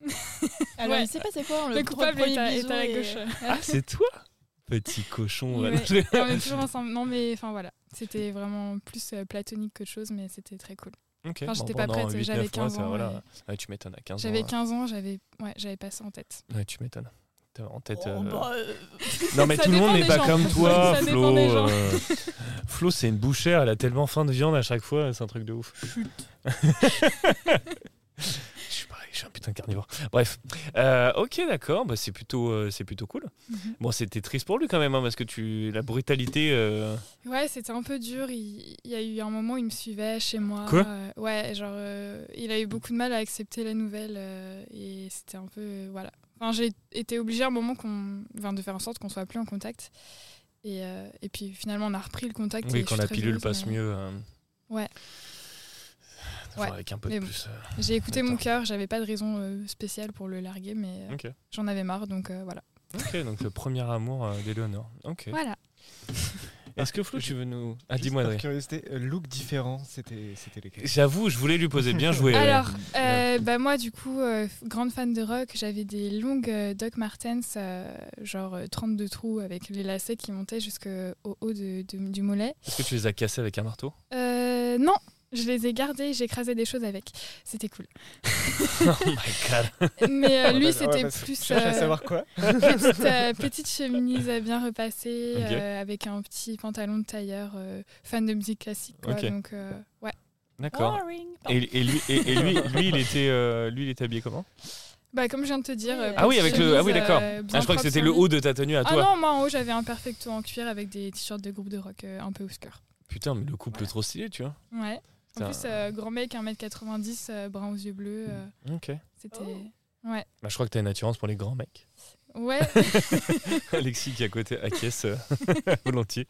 Alors il s'est passé quoi Le, le coupable est à, est à gauche. Ah, c'est toi? Petit cochon. on est toujours ensemble. Non, mais enfin voilà, c'était vraiment plus platonique que chose, mais c'était très cool. Ok. Enfin, j'étais pas prête, j'avais 15 ans. Voilà. Ouais. tu m'étonnes, à 15 ans. J'avais 15 ans, j'avais ouais, pas ça en tête. Ouais, tu m'étonnes en tête. Oh, euh, bah, euh, non, mais tout le monde n'est pas comme toi, Flo. Euh, Flo, c'est une bouchère, elle a tellement faim de viande à chaque fois, c'est un truc de ouf. je suis pareil, je suis un putain de carnivore. Bref, ok, d'accord, bah, c'est plutôt, c'est plutôt cool. Mhm. Bon, c'était triste pour lui quand même, hein, parce que tu, la brutalité. Ouais, c'était un peu dur. Il, y a eu un moment où il me suivait chez moi. Quoi Ouais, genre, il a eu beaucoup de mal à accepter la nouvelle et c'était un peu, voilà j'ai été obligée à un moment qu'on, de faire en sorte qu'on soit plus en contact. Et, euh, et, puis finalement, on a repris le contact. Oui, quand la pilule passe mieux. Euh, ouais. Avec un peu de plus. Euh, j'ai écouté mon cœur, j'avais pas de raison spéciale pour le larguer, mais j'en avais marre, donc voilà. Ok, donc le premier amour d'Eléonore. Ok. Voilà. Est-ce que Flo, tu veux nous. Ah, dis-moi, Par curiosité, euh, look différent, c'était lesquels? J'avoue, je voulais lui poser bien joué. Alors, euh, bah, moi, du coup, euh, grande fan de rock, j'avais des longues Doc Martens, genre 32 trous avec les lacets qui montaient jusqu'au haut de, du mollet. Est-ce que tu les as cassés avec un marteau? Non, je les ai gardés, j'ai écrasé des choses avec. C'était cool. oh my god. Mais euh, lui, c'était plus. Euh, savoir quoi petite, euh, petite, chemise bien repassée, avec un petit pantalon de tailleur, fan de musique classique. Quoi, Donc, ouais. D'accord. Et, et, lui, et, lui, lui, il était, lui, il était habillé comment? Bah, comme je viens de te dire. ah oui, avec le. Ah oui, d'accord. Ah, je crois que c'était le haut de ta tenue à toi. Ah non, moi en haut, j'avais un perfecto en cuir avec des t-shirts de groupe de rock un peu obscurs. Putain, mais le couple est trop stylé, tu vois. Ouais. En plus, euh, grand mec, 1m90, euh, brun aux yeux bleus. Euh, ok. C'était. Ouais. Bah, je crois que tu as une attirance pour les grands mecs. Ouais. Alexis qui est à côté acquiesce volontiers.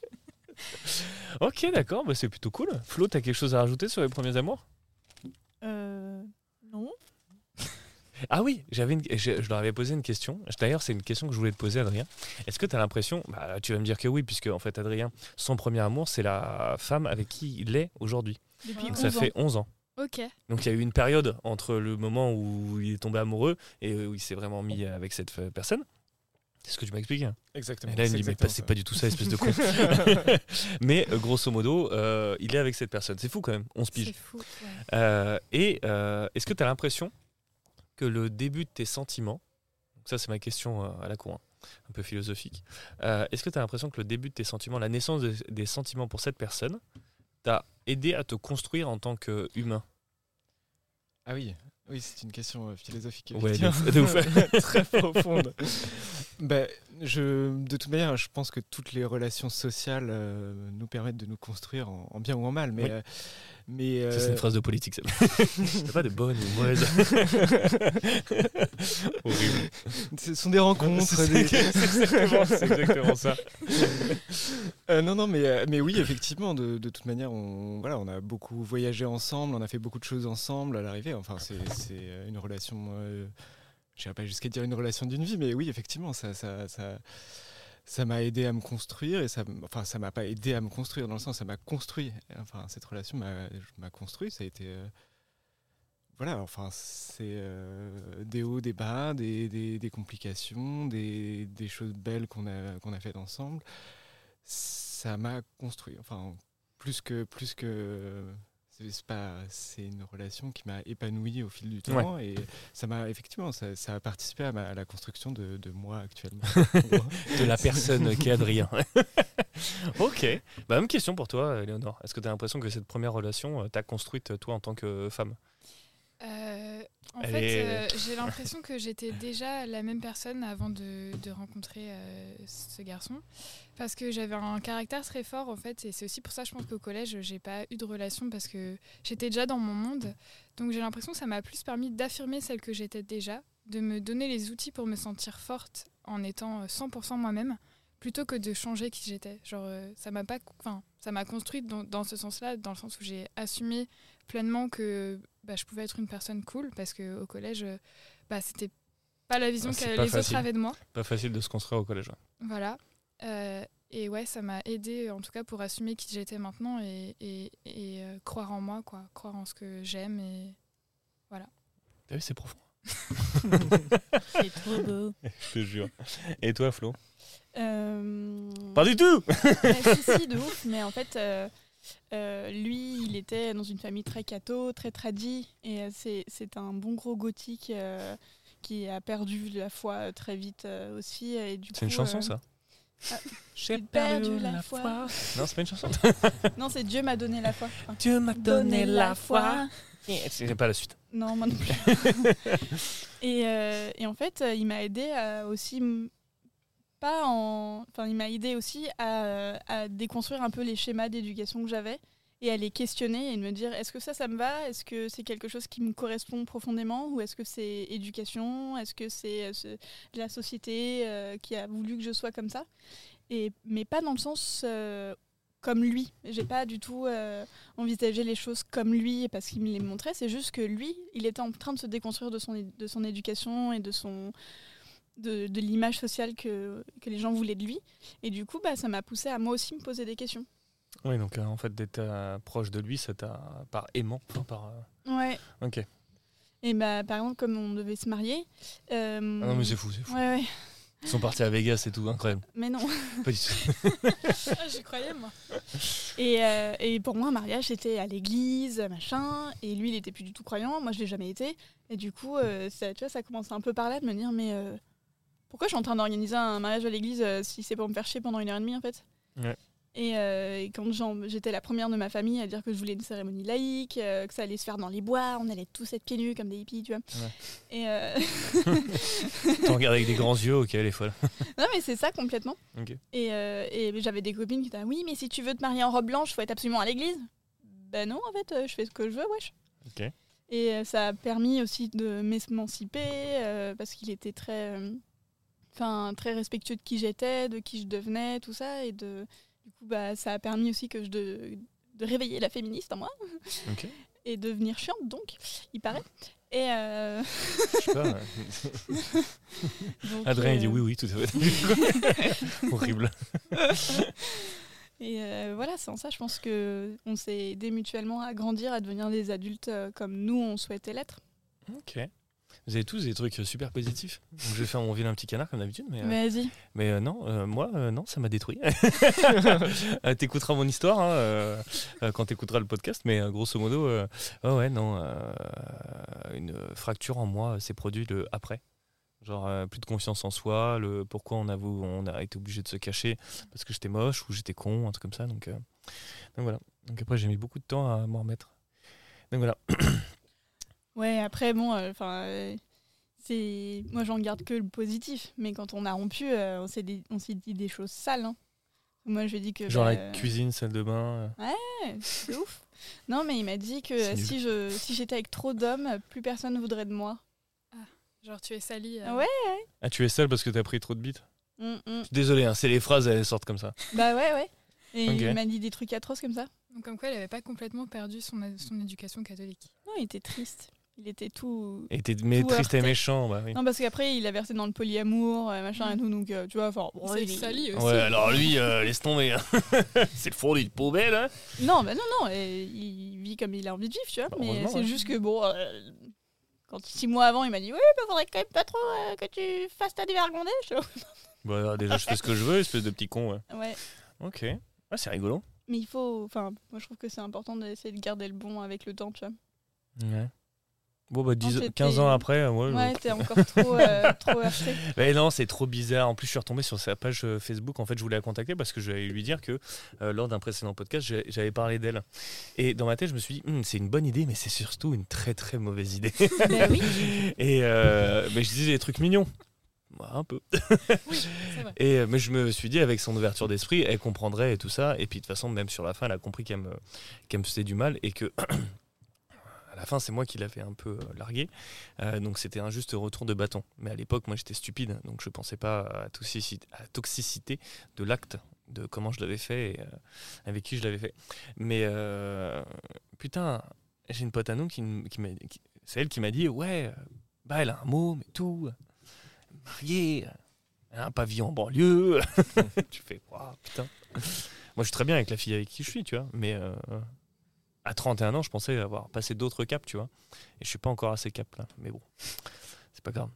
ok, d'accord, bah, c'est plutôt cool. Flo, t'as quelque chose à rajouter sur les premiers amours? Euh. Non. Ah oui, j'avais je, leur avais posé une question. D'ailleurs, c'est une question que je voulais te poser, Adrien. Est-ce que tu as l'impression, bah, tu vas me dire que oui, puisque en fait, Adrien, son premier amour, c'est la femme avec qui il est aujourd'hui. Depuis ça fait 11 ans. Ok. Donc il y a eu une période entre le moment où il est tombé amoureux et où il s'est vraiment mis avec cette personne. C'est ce que tu m'as expliqué. Exactement. Et là, il me dit, mais c'est pas du tout ça, espèce de con. mais euh, grosso modo, euh, il est avec cette personne. C'est fou quand même, on se pige. C'est fou. Euh, et est-ce que tu as l'impression que le début de tes sentiments, donc ça c'est ma question à la cour, hein, un peu philosophique, est-ce que tu as l'impression que le début de tes sentiments, la naissance des sentiments pour cette personne, t'a aidé à te construire en tant qu'humain? Ah oui, oui, c'est une question euh, philosophique. Ouais, très profonde. ben, je, de toute manière, je pense que toutes les relations sociales euh, nous permettent de nous construire en, bien ou en mal. Mais, euh, mais c'est une phrase de politique, ça. a pas de bonne ou mauvaise. Horrible. Ce sont des rencontres. C'est exactement, ça. non, non, mais, mais oui, effectivement, de, de, toute manière, on, voilà, on a beaucoup voyagé ensemble, on a fait beaucoup de choses ensemble à l'arrivée. Enfin, c'est une relation je n'irai pas jusqu'à dire une relation d'une vie, mais oui, effectivement, ça, ça, ça m'a aidé à me construire et ça enfin ça m'a pas aidé à me construire dans le sens ça m'a construit. Enfin cette relation m'a construit ça a été euh, voilà enfin c'est euh, des hauts des bas des, des, des complications des, des, choses belles qu'on a qu'on a faites ensemble. Ça m'a construit enfin plus que plus que c'est pas c'est une relation qui m'a épanoui au fil du temps et ça m'a effectivement ça, a participé à, la construction de, moi actuellement. De la personne qui est Adrien. Ok. Bah, même question pour toi Léonore. Est-ce que tu as l'impression que cette première relation euh, t'a construite toi en tant que femme? Euh, en fait, euh, j'ai l'impression que j'étais déjà la même personne avant de, rencontrer euh, ce garçon. Parce que j'avais un caractère très fort, en fait. Et c'est aussi pour ça, je pense qu'au collège, j'ai pas eu de relation parce que j'étais déjà dans mon monde. Donc j'ai l'impression que ça m'a plus permis d'affirmer celle que j'étais déjà, de me donner les outils pour me sentir forte en étant 100% moi-même, plutôt que de changer qui j'étais. Genre, ça m'a pas. Enfin, ça m'a construite dans, dans ce sens-là, dans le sens où j'ai assumé pleinement que bah, je pouvais être une personne cool parce qu'au collège, bah, c'était pas la vision ah, que les autres avaient de moi. Pas facile de se construire au collège. Voilà. Euh, et ouais, ça m'a aidé en tout cas pour assumer qui j'étais maintenant et, et, et euh, croire en moi, quoi. Croire en ce que j'aime et voilà. T'as vu, c'est profond. c'est trop beau. Je te jure. Et toi, Flo? Euh... Pas du tout si, si, de ouf, mais en fait, euh, lui, il était dans une famille très catho, très tradie, et euh, c'est un bon gros gothique euh, qui a perdu la foi très vite aussi. C'est une chanson, ça ah, J'ai perdu, la, foi. Non, c'est pas une chanson. non, c'est Dieu m'a donné la foi. Dieu m'a donné, la foi. C'est pas la suite. Non, moi non plus. et, et, en fait, il m'a aidé à aussi en. Enfin, il m'a aidé aussi à, déconstruire un peu les schémas d'éducation que j'avais et à les questionner et de me dire est-ce que ça, ça me va? Est-ce que c'est quelque chose qui me correspond profondément? Ou est-ce que c'est éducation? Est-ce que c'est euh, la société euh, qui a voulu que je sois comme ça? Et, Mais pas dans le sens. Euh, comme lui. J'ai pas du tout envisagé les choses comme lui parce qu'il me les montrait. C'est juste que lui, il était en train de se déconstruire de son, de son éducation et de son, de, l'image sociale que, que, les gens voulaient de lui. Et du coup, bah, ça m'a poussé à moi aussi me poser des questions. Oui, donc euh, en fait, d'être euh, proche de lui, ça t'a par aimant, par. Euh, ouais. Ok. Et bah, par exemple, comme on devait se marier. Ah non, mais c'est fou, c'est fou. Ouais, ouais. Ils sont partis à Vegas et tout, incroyable. Mais non. Pas du tout. Ah, j'y croyais, moi. Et, et, pour moi, un mariage, c'était à l'église, machin. Et lui, il était plus du tout croyant. Moi, je l'ai jamais été. Et du coup, ça, tu vois, ça commence un peu par là de me dire, mais pourquoi je suis en train d'organiser un mariage à l'église euh, si c'est pour me faire chier pendant une heure et demie en fait euh, et, quand j'étais la première de ma famille à dire que je voulais une cérémonie laïque, euh, que ça allait se faire dans les bois, on allait tous être pieds nus comme des hippies, tu vois. Et tu regardes avec des grands yeux, ok, elle est folle. non, mais c'est ça complètement. Et, et j'avais des copines qui disaient Oui, mais si tu veux te marier en robe blanche, faut être absolument à l'église. Ben non, en fait, je fais ce que je veux, wesh. Et ça a permis aussi de m'émanciper parce qu'il était très enfin très respectueux de qui j'étais, de qui je devenais, tout ça, et de du coup bah ça a permis aussi que je de, de réveiller la féministe en moi et devenir chiante donc, il paraît. Et euh... je sais pas. Adrien il dit euh, oui oui tout à fait. Horrible. Et euh, voilà, c'est en ça, je pense que on s'est aidé mutuellement à grandir, à devenir des adultes comme nous on souhaitait l'être. Ok. Vous avez tous des trucs super positifs. je vais faire mon vilain petit canard comme d'habitude. Mais, euh, Vas-y. mais euh, non, euh, moi, non, ça m'a détruit. t'écouteras mon histoire hein, quand t'écouteras le podcast. Mais grosso modo, oh ouais, non, une fracture en moi s'est produite après. Genre plus de confiance en soi, le pourquoi on a, on a été obligé de se cacher parce que j'étais moche ou j'étais con, un truc comme ça. Donc, donc voilà. Donc après j'ai mis beaucoup de temps à m'en remettre. Donc voilà. Ouais, après, bon, euh, enfin. Euh, c'est moi j'en garde que le positif mais quand on a rompu euh, on s'est dit, dit des choses sales hein. moi je lui ai dit que genre la bah, cuisine salle de bain ouais c'est ouf. Non mais il m'a dit que si je si j'étais avec trop d'hommes plus personne ne voudrait de moi. Ah, genre tu es sali ouais, ouais, ah tu es sale parce que t'as pris trop de bites? Mm, mm. désolé hein, c'est les phrases elles sortent comme ça. Bah ouais ouais. Et il m'a dit des trucs atroces comme ça. Donc comme quoi il avait pas complètement perdu son, son éducation catholique. Non il était triste il était tout. Il était mais triste et méchant, bah oui. Non, parce qu'après, il a versé dans le polyamour, euh, machin et mm. tout, donc euh, tu vois, enfin. c'est sali aussi. Ouais, alors lui, euh, laisse tomber. Hein. c'est le fourni de poubelle, hein. Non, bah non, non, il vit comme il a envie de vivre, tu vois. Bah, mais c'est juste que, bon, quand six mois avant, il m'a dit, oui, il faudrait quand même pas trop que tu fasses ta dévergondée. bah, déjà, je fais ce que je veux, espèce de petit con. Ouais. ouais. Ok. Ouais, c'est rigolo. Mais il faut. Enfin, moi, je trouve que c'est important d'essayer de garder le bon avec le temps, tu vois. Ouais. Bon, bah, 10, 15 ans après, ouais. Ouais, t'es encore trop, euh, trop heurté. Mais non, c'est trop bizarre. En plus, je suis retombé sur sa page euh, Facebook. En fait, je voulais la contacter parce que je voulais lui dire que euh, lors d'un précédent podcast, j'avais parlé d'elle. Et dans ma tête, je me suis dit, hm, c'est une bonne idée, mais c'est surtout une très très mauvaise idée. Ben oui. Et mais je disais des trucs mignons. un peu. Oui, vrai. Et, mais je me suis dit, avec son ouverture d'esprit, elle comprendrait et tout ça. Et puis, de toute façon, même sur la fin, elle a compris qu'elle me, qu'elle me faisait du mal et que la fin, c'est moi qui l'avais un peu euh, largué. Euh, donc c'était un juste retour de bâton. Mais à l'époque, moi, j'étais stupide. Donc je pensais pas à, la toxicité de l'acte, de comment je l'avais fait et euh, avec qui je l'avais fait. Mais putain, j'ai une pote à nous qui, m'a. C'est elle qui m'a dit Ouais, bah, elle a un mot, mais tout. Mariée, un pavillon en banlieue. tu fais Waouh, putain. Moi, je suis très bien avec la fille avec qui je suis, tu vois. Mais à 31 ans, je pensais avoir passé d'autres caps, tu vois. Et je suis pas encore à ces caps là. Mais bon, c'est pas grave.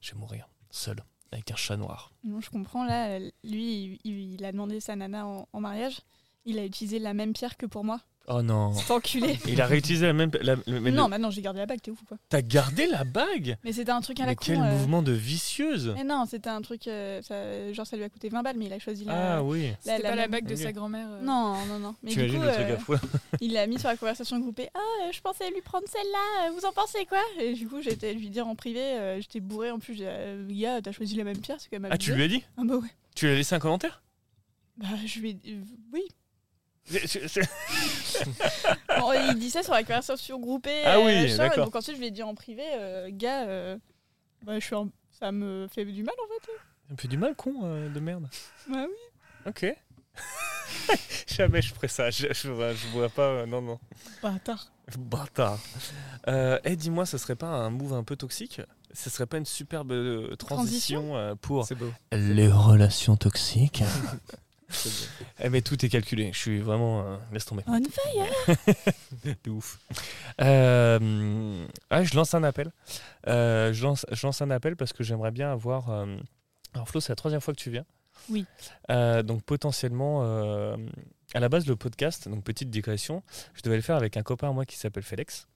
Je vais mourir seul avec un chat noir. Non, je comprends. Là, lui, il, a demandé sa nana en mariage. Il a utilisé la même pierre que pour moi. Oh non. C'est enculé. Il a réutilisé la même. non, maintenant j'ai gardé la bague, t'es ouf ou quoi T'as gardé la bague Mais c'était un truc à la con. Quel euh. mouvement de vicieuse Mais non, c'était un truc. Euh, ça, genre ça lui a coûté 20 balles, mais il a choisi la. Ah oui. C'était pas la bague de sa grand-mère. Euh. Non, non, non. Mais du coup, il l'a mis sur la conversation groupée. Ah, je pensais lui prendre celle-là, vous en pensez quoi? Et du coup, j'étais lui dire en privé, j'étais bourré en plus. Gars, t'as choisi la même pierre, c'est quand même. Ah, tu lui as dit? Ah bah ouais. Tu lui as laissé un commentaire? Bah, je lui ai. Oui, il dit ça sur la conversation groupée. Ah oui, d'accord. Donc ensuite, je lui ai dit en privé, euh, gars, euh, bah, je suis ça me fait du mal en fait. Ça me fait du mal, con euh, de merde. Bah oui. Ok. Jamais je ferais ça. Je, je, vois pas. non, non. Bâtard. Bâtard. Eh, dis-moi, ce serait pas un move un peu toxique? Ce serait pas une superbe transition, pour les relations toxiques eh, mais tout est calculé. Je suis vraiment. Euh, laisse tomber. On fire De ouf. Euh, ah, je lance un appel. Euh, je, lance, je lance un appel parce que j'aimerais bien avoir. Alors, Flo, c'est la troisième fois que tu viens. Oui. donc, potentiellement, à la base, le podcast, donc petite digression, je devais le faire avec un copain à moi qui s'appelle Félix.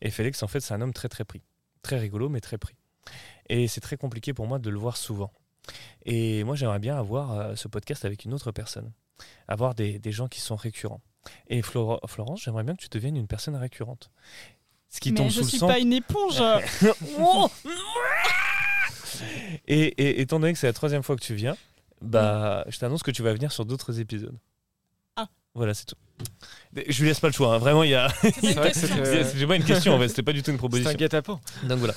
Et Félix, en fait, c'est un homme très, très pris. Très rigolo, mais très pris. Et c'est très compliqué pour moi de le voir souvent. Et moi, j'aimerais bien avoir euh, ce podcast avec une autre personne, avoir des, des gens qui sont récurrents. Et Florence, j'aimerais bien que tu deviennes une personne récurrente. Ce qui Mais je ne suis pas une éponge. et, et, étant donné que c'est la troisième fois que tu viens, bah, je t'annonce que tu vas venir sur d'autres épisodes. Ah. Voilà, c'est tout. Je lui laisse pas le choix. Hein. Vraiment, il y a. C'est pas une question en fait. C'était pas du tout une proposition. C'est un guet-apens. Donc voilà.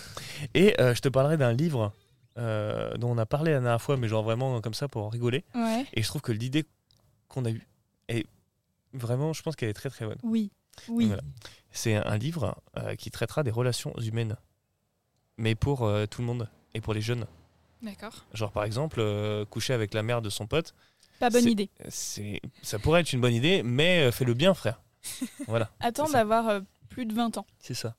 Et euh, je te parlerai d'un livre euh, dont on a parlé la dernière fois, mais genre vraiment comme ça pour rigoler. Et je trouve que l'idée qu'on a eue est vraiment, je pense qu'elle est très très bonne. Oui, oui. C'est un livre euh, qui traitera des relations humaines, mais pour euh, tout le monde et pour les jeunes. D'accord. Genre par exemple, coucher avec la mère de son pote. Pas bonne idée. Ça pourrait être une bonne idée, mais fais-le bien, frère. voilà. Attends d'avoir plus de 20 ans. C'est ça.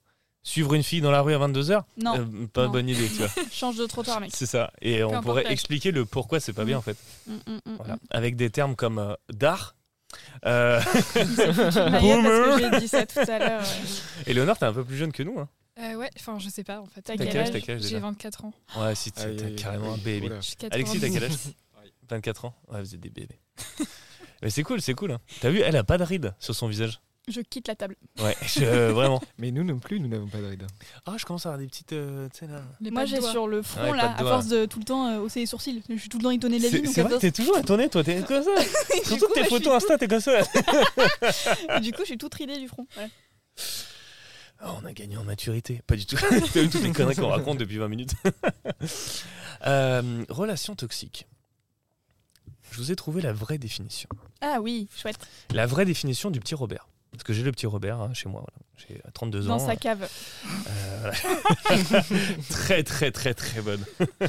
Suivre une fille dans la rue à 22h Non. Euh, pas bonne idée, tu vois. Change de trottoir, mec. C'est ça. Et on pourrait expliquer le pourquoi c'est pas bien, en fait. Mm, mm, mm, voilà. Avec des termes comme euh, d'art. Euh... parce que j'ai dit ça tout à l'heure. Et Léonore, t'es un peu plus jeune que nous. Hein. Euh, ouais, enfin, je sais pas, en fait. T'as quel âge, J'ai 24 ans. Ouais, si t'as carrément un bébé. Alexis, t'as quel âge? 24 ans Ouais, vous êtes des bébés. Mais c'est cool, c'est cool. Hein. T'as vu, elle a pas de ride sur son visage. Je quitte la table. Ouais, euh, vraiment. Mais nous non plus, nous n'avons pas de rides. Ah, je commence à avoir des petites. Euh, là. Moi, j'ai sur le front, là, à force de tout le temps euh, hausser les sourcils. Je suis tout le temps étonné de la vie. C'est vrai t'es toujours étonné, toi. T'es comme ça. Surtout que tes photos Insta, t'es comme ça. du coup, je suis toute ridée du front. Oh, on a gagné en maturité. Pas du tout. T'as vu toutes les conneries qu'on raconte depuis 20 minutes. relation toxique. Je vous ai trouvé la vraie définition. Ah oui, chouette. La vraie définition du petit Robert. Parce que j'ai le petit Robert hein, chez moi. J'ai 32 ans. Dans sa cave. Euh, très, très, très, très bonne.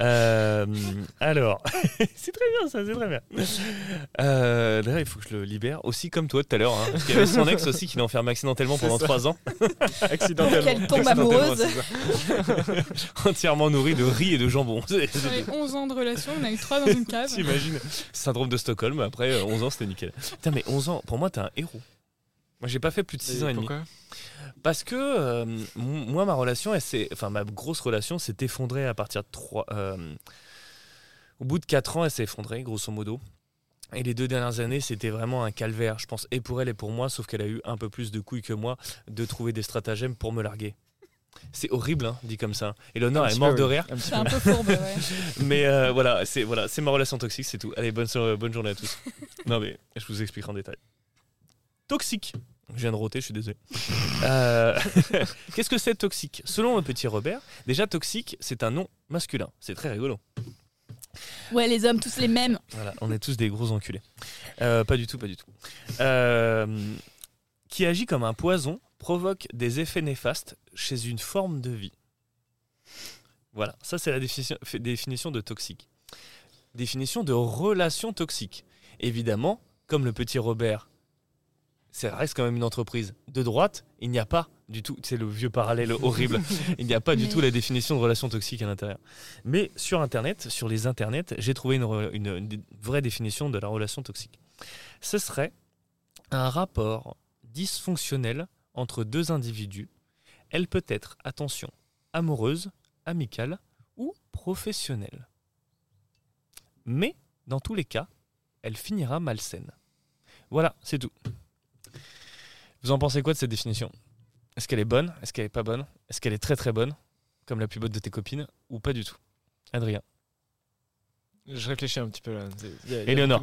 Euh, alors, c'est très bien ça, c'est très bien. Euh, D'ailleurs, il faut que je le libère aussi comme toi tout à l'heure. Hein, parce qu'il y avait son ex aussi qui l'a enfermé accidentellement pendant 3 ans. accidentellement. Qu'elle tombe amoureuse. Entièrement nourrie de riz et de jambon. J'avais 11 ans de relation, on a eu 3 dans une cave. T'imagines Syndrome de Stockholm, après 11 ans, c'était nickel. Putain, mais 11 ans, pour moi, t'es un héros. Moi, j'ai pas fait plus de 6 ans et demi. Parce que euh, moi, ma relation, elle enfin, ma grosse relation s'est effondrée à partir de 3. Euh, au bout de 4 ans, elle s'est effondrée, grosso modo. Et les deux dernières années, c'était vraiment un calvaire, je pense, et pour elle et pour moi, sauf qu'elle a eu un peu plus de couilles que moi de trouver des stratagèmes pour me larguer. C'est horrible, hein, dit comme ça. Et l'honneur est mort de rire. C'est un peu fourbe, ouais. mais euh, voilà, c'est voilà, ma relation toxique, c'est tout. Allez, bonne, bonne journée à tous. non, mais je vous explique en détail toxique. Je viens de roter, je suis désolé. Euh, qu'est-ce que c'est toxique? Selon le petit Robert, déjà toxique, c'est un nom masculin. C'est très rigolo. Ouais, les hommes, tous les mêmes. Voilà, on est tous des gros enculés. Euh, pas du tout, pas du tout. Euh, qui agit comme un poison, provoque des effets néfastes chez une forme de vie. Voilà, ça c'est la définition, définition de toxique. Définition de relation toxique. Évidemment, comme le petit Robert ça reste quand même une entreprise. De droite, il n'y a pas du tout, c'est le vieux parallèle horrible, il n'y a pas du tout la définition de relation toxique à l'intérieur. Mais sur Internet, sur les Internets, j'ai trouvé une, vraie définition de la relation toxique. Ce serait un rapport dysfonctionnel entre deux individus. Elle peut être, attention, amoureuse, amicale ou professionnelle. Mais, dans tous les cas, elle finira malsaine. Voilà, c'est tout. Vous en pensez quoi de cette définition? Est-ce qu'elle est bonne? Est-ce qu'elle est pas bonne? Est-ce qu'elle est très très bonne, comme la plus bonne de tes copines, ou pas du tout? Adrien Je réfléchis un petit peu là. Éléonore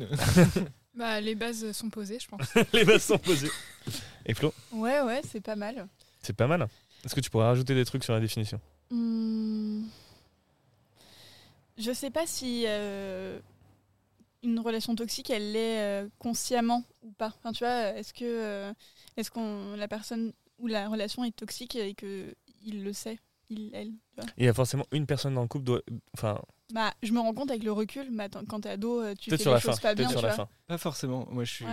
bah, Les bases sont posées, je pense. les bases sont posées. Et Flo? Ouais, ouais, c'est pas mal. C'est pas mal Est-ce que tu pourrais rajouter des trucs sur la définition? Hmm. Je sais pas si euh, une relation toxique, elle l'est euh, consciemment ou pas. Enfin, tu vois, est-ce que euh, est-ce qu'on la personne ou la relation est toxique et que il le sait, il elle. Il y a forcément une personne dans le couple doit, enfin. Bah, je me rends compte avec le recul, mais attends, quand t'es ado, euh, tu fais les choses pas bien, tu vois? Pas forcément. Moi, je suis.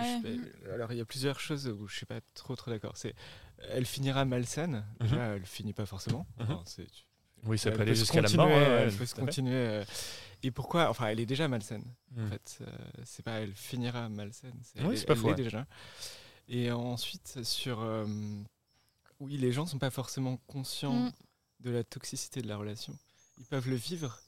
alors, il y a plusieurs choses où je suis pas trop trop d'accord. C'est, elle finira malsaine. Mm elle finit pas forcément. Mhm. oui, ça peut aller jusqu'à la mort. elle peut se continuer. Et pourquoi Enfin, elle est déjà malsaine. En hmm. fait, euh, c'est pas elle finira malsaine. C'est oui, c'est pas faux. déjà. Et ensuite, sur. Euh, oui, les gens sont pas forcément conscients hmm. de la toxicité de la relation. Ils peuvent le vivre,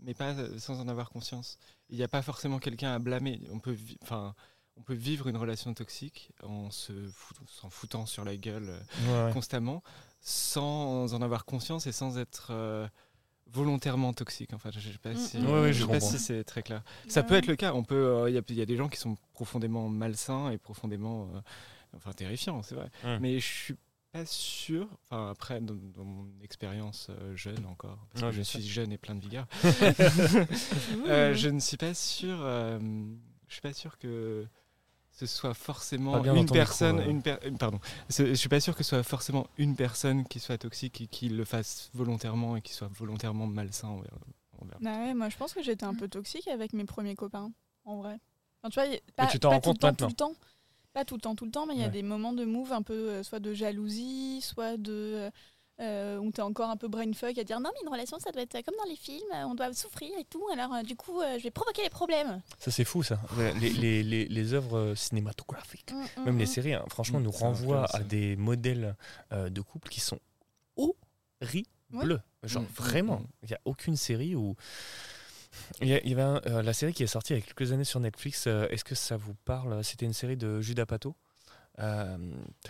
mais pas euh, sans en avoir conscience. Il n'y a pas forcément quelqu'un à blâmer. On peut, enfin, on peut vivre une relation toxique en se s'en foutant sur la gueule constamment, sans en avoir conscience et sans être volontairement toxique. Enfin, je ne sais pas mm, si, mm. sais pas si c'est très clair. Ça peut être le cas. On peut, euh, il y, a des gens qui sont profondément malsains et profondément, euh, enfin, terrifiants, c'est vrai. Mais je suis pas sûr. Enfin, après, dans, mon expérience euh, jeune encore, parce que je suis jeune et plein de vigueur, je ne suis pas sûr. je suis pas sûr que ce soit forcément une personne, une pardon, je suis pas sûr que ce soit forcément une personne qui soit toxique et qui le fasse volontairement et qui soit volontairement malsain envers. Bah ouais, moi je pense que j'étais un peu toxique avec mes premiers copains, en vrai. tu vois, pas, tu t'en rends compte tout le temps, pas tout le temps, tout le temps, mais il y a des moments de move un peu, euh, soit de jalousie, soit de euh, euh, où tu es encore un peu brainfuck à dire non, mais une relation, ça doit être comme dans les films, on doit souffrir et tout, alors euh, du coup, euh, je vais provoquer les problèmes. Ça, c'est fou, ça. Les, les, les, les œuvres cinématographiques, mm, mm, même les mm. séries, hein, franchement, nous renvoient à des modèles de couple qui sont horribles. Genre, vraiment, il n'y a aucune série où. Il y, avait la série qui est sortie il y a quelques années sur Netflix. Est-ce que ça vous parle? C'était une série de Judas Pato. que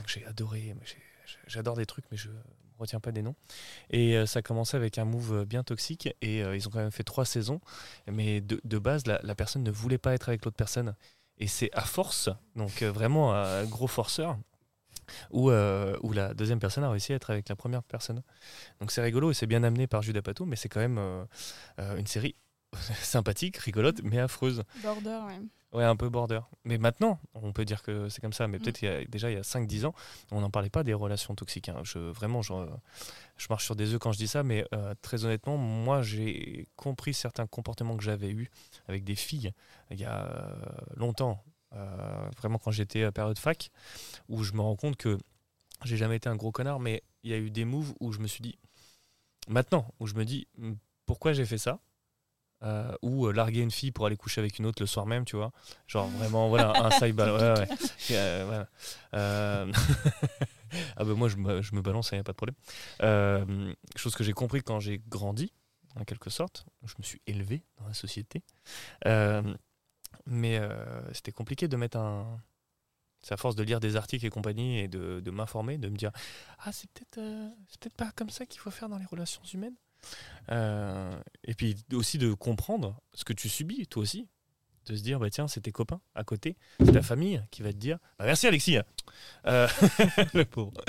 j'ai adoré. J'adore des trucs, mais je retiens pas des noms. Et euh, ça commençait avec un move euh, bien toxique. Et euh, ils ont quand même fait trois saisons. Mais de, base, la, la, personne ne voulait pas être avec l'autre personne. Et c'est à force, donc vraiment un gros forceur, où, où, la deuxième personne a réussi à être avec la première personne. Donc c'est rigolo et c'est bien amené par Judas Pato, mais c'est quand même une série sympathique, rigolote, mais affreuse. Border, ouais. Ouais, un peu border. Mais maintenant, on peut dire que c'est comme ça. Mais mm. peut-être il déjà il y a 5-10 ans, on n'en parlait pas des relations toxiques. Hein. Je, vraiment, je, je, marche sur des œufs quand je dis ça. Mais euh, très honnêtement, moi, j'ai compris certains comportements que j'avais eus avec des filles il y a euh, longtemps. Euh, vraiment quand j'étais à période fac, où je me rends compte que j'ai jamais été un gros connard, mais il y a eu des moves où je me suis dit, maintenant, où je me dis, pourquoi j'ai fait ça? Euh, ou euh, larguer une fille pour aller coucher avec une autre le soir même, tu vois. Genre vraiment, voilà, un side Ouais, ouais. Euh, ah ben moi, je me, je me balance, il n'y a pas de problème. chose que j'ai compris quand j'ai grandi, en quelque sorte. Je me suis élevé dans la société. mais c'était compliqué de mettre un. C'est à force de lire des articles et compagnie et de, de m'informer, de me dire Ah, c'est peut-être peut-être pas comme ça qu'il faut faire dans les relations humaines? Euh, et puis aussi de comprendre ce que tu subis, toi aussi. De se dire, bah tiens, c'est tes copains à côté, c'est ta famille qui va te dire, bah, merci Alexis, euh, le pauvre,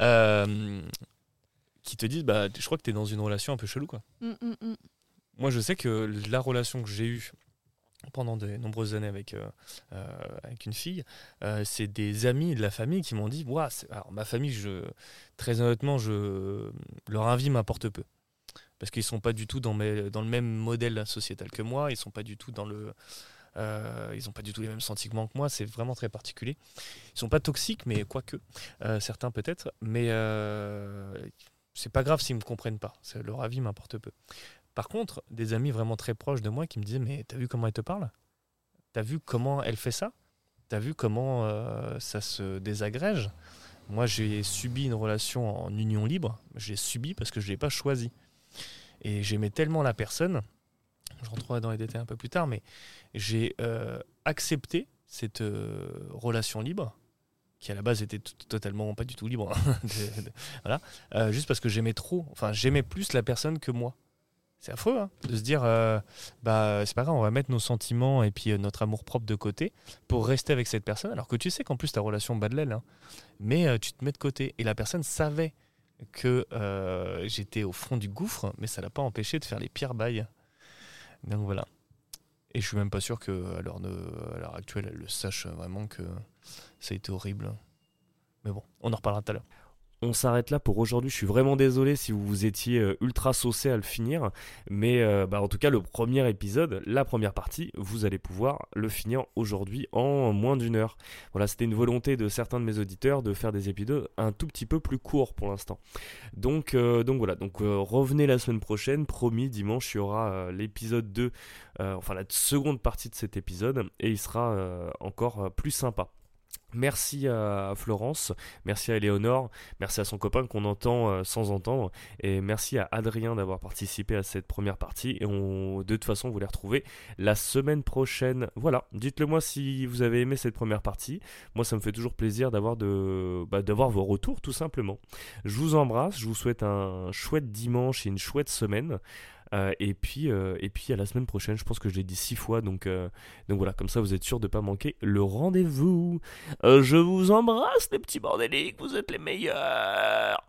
euh, qui te disent, bah je crois que tu es dans une relation un peu chelou. Quoi. Mm, mm, mm. Moi, je sais que la relation que j'ai eue pendant de nombreuses années avec, avec une fille, c'est des amis de la famille qui m'ont dit alors ma famille, je, très honnêtement, je, leur avis m'apporte peu parce qu'ils sont pas du tout dans, le même modèle sociétal que moi, ils sont pas du tout dans le euh, ils n'ont pas du tout les mêmes sentiments que moi, c'est vraiment très particulier. Ils sont pas toxiques, mais quoique, euh, certains peut-être, mais euh, c'est pas grave s'ils me comprennent pas, leur avis m'importe peu. Par contre, des amis vraiment très proches de moi qui me disaient Mais t'as vu comment elle te parle? T'as vu comment elle fait ça? T'as vu comment euh, ça se désagrège? Moi, j'ai subi une relation en union libre. J'ai subi parce que je ne l'ai pas choisi. Et j'aimais tellement la personne, je rentrerai dans les détails un peu plus tard, mais j'ai euh, accepté cette euh, relation libre, qui à la base était totalement pas du tout libre, hein, voilà, euh, juste parce que j'aimais trop, enfin j'aimais plus la personne que moi. C'est affreux hein, de se dire, bah c'est pas grave, on va mettre nos sentiments et puis notre amour propre de côté pour rester avec cette personne, alors que tu sais qu'en plus ta relation bat de l'aile, hein. mais tu te mets de côté et la personne savait que euh, j'étais au fond du gouffre, mais ça l'a pas empêché de faire les pires bails. Donc voilà. Et je suis même pas sûr qu'à l'heure actuelle, elle le sache vraiment que ça a été horrible. Mais bon, on en reparlera tout à l'heure on s'arrête là pour aujourd'hui. Je suis vraiment désolé si vous étiez euh, ultra saucé à le finir. Mais euh, bah, en tout cas, le premier épisode, la première partie, vous allez pouvoir le finir aujourd'hui en moins d'une heure. Voilà, c'était une volonté de certains de mes auditeurs de faire des épisodes un tout petit peu plus courts pour l'instant. Donc, euh, donc voilà, donc revenez la semaine prochaine. Promis, dimanche, il y aura l'épisode 2, enfin la seconde partie de cet épisode, et il sera encore plus sympa. Merci à Florence, merci à Eleonore, merci à son copain qu'on entend euh, sans entendre, et merci à Adrien d'avoir participé à cette première partie. Et on, de toute façon, vous les retrouvez la semaine prochaine. Voilà, dites-le moi si vous avez aimé cette première partie. Moi, ça me fait toujours plaisir d'avoir bah, d'avoir vos retours, tout simplement. Je vous embrasse, je vous souhaite un chouette dimanche et une chouette semaine. Euh, et, puis, euh, et puis à la semaine prochaine, je pense que je l'ai dit six fois, donc, euh, donc voilà, comme ça vous êtes sûr de ne pas manquer le rendez-vous. je vous embrasse les petits bordéliques, vous êtes les meilleurs.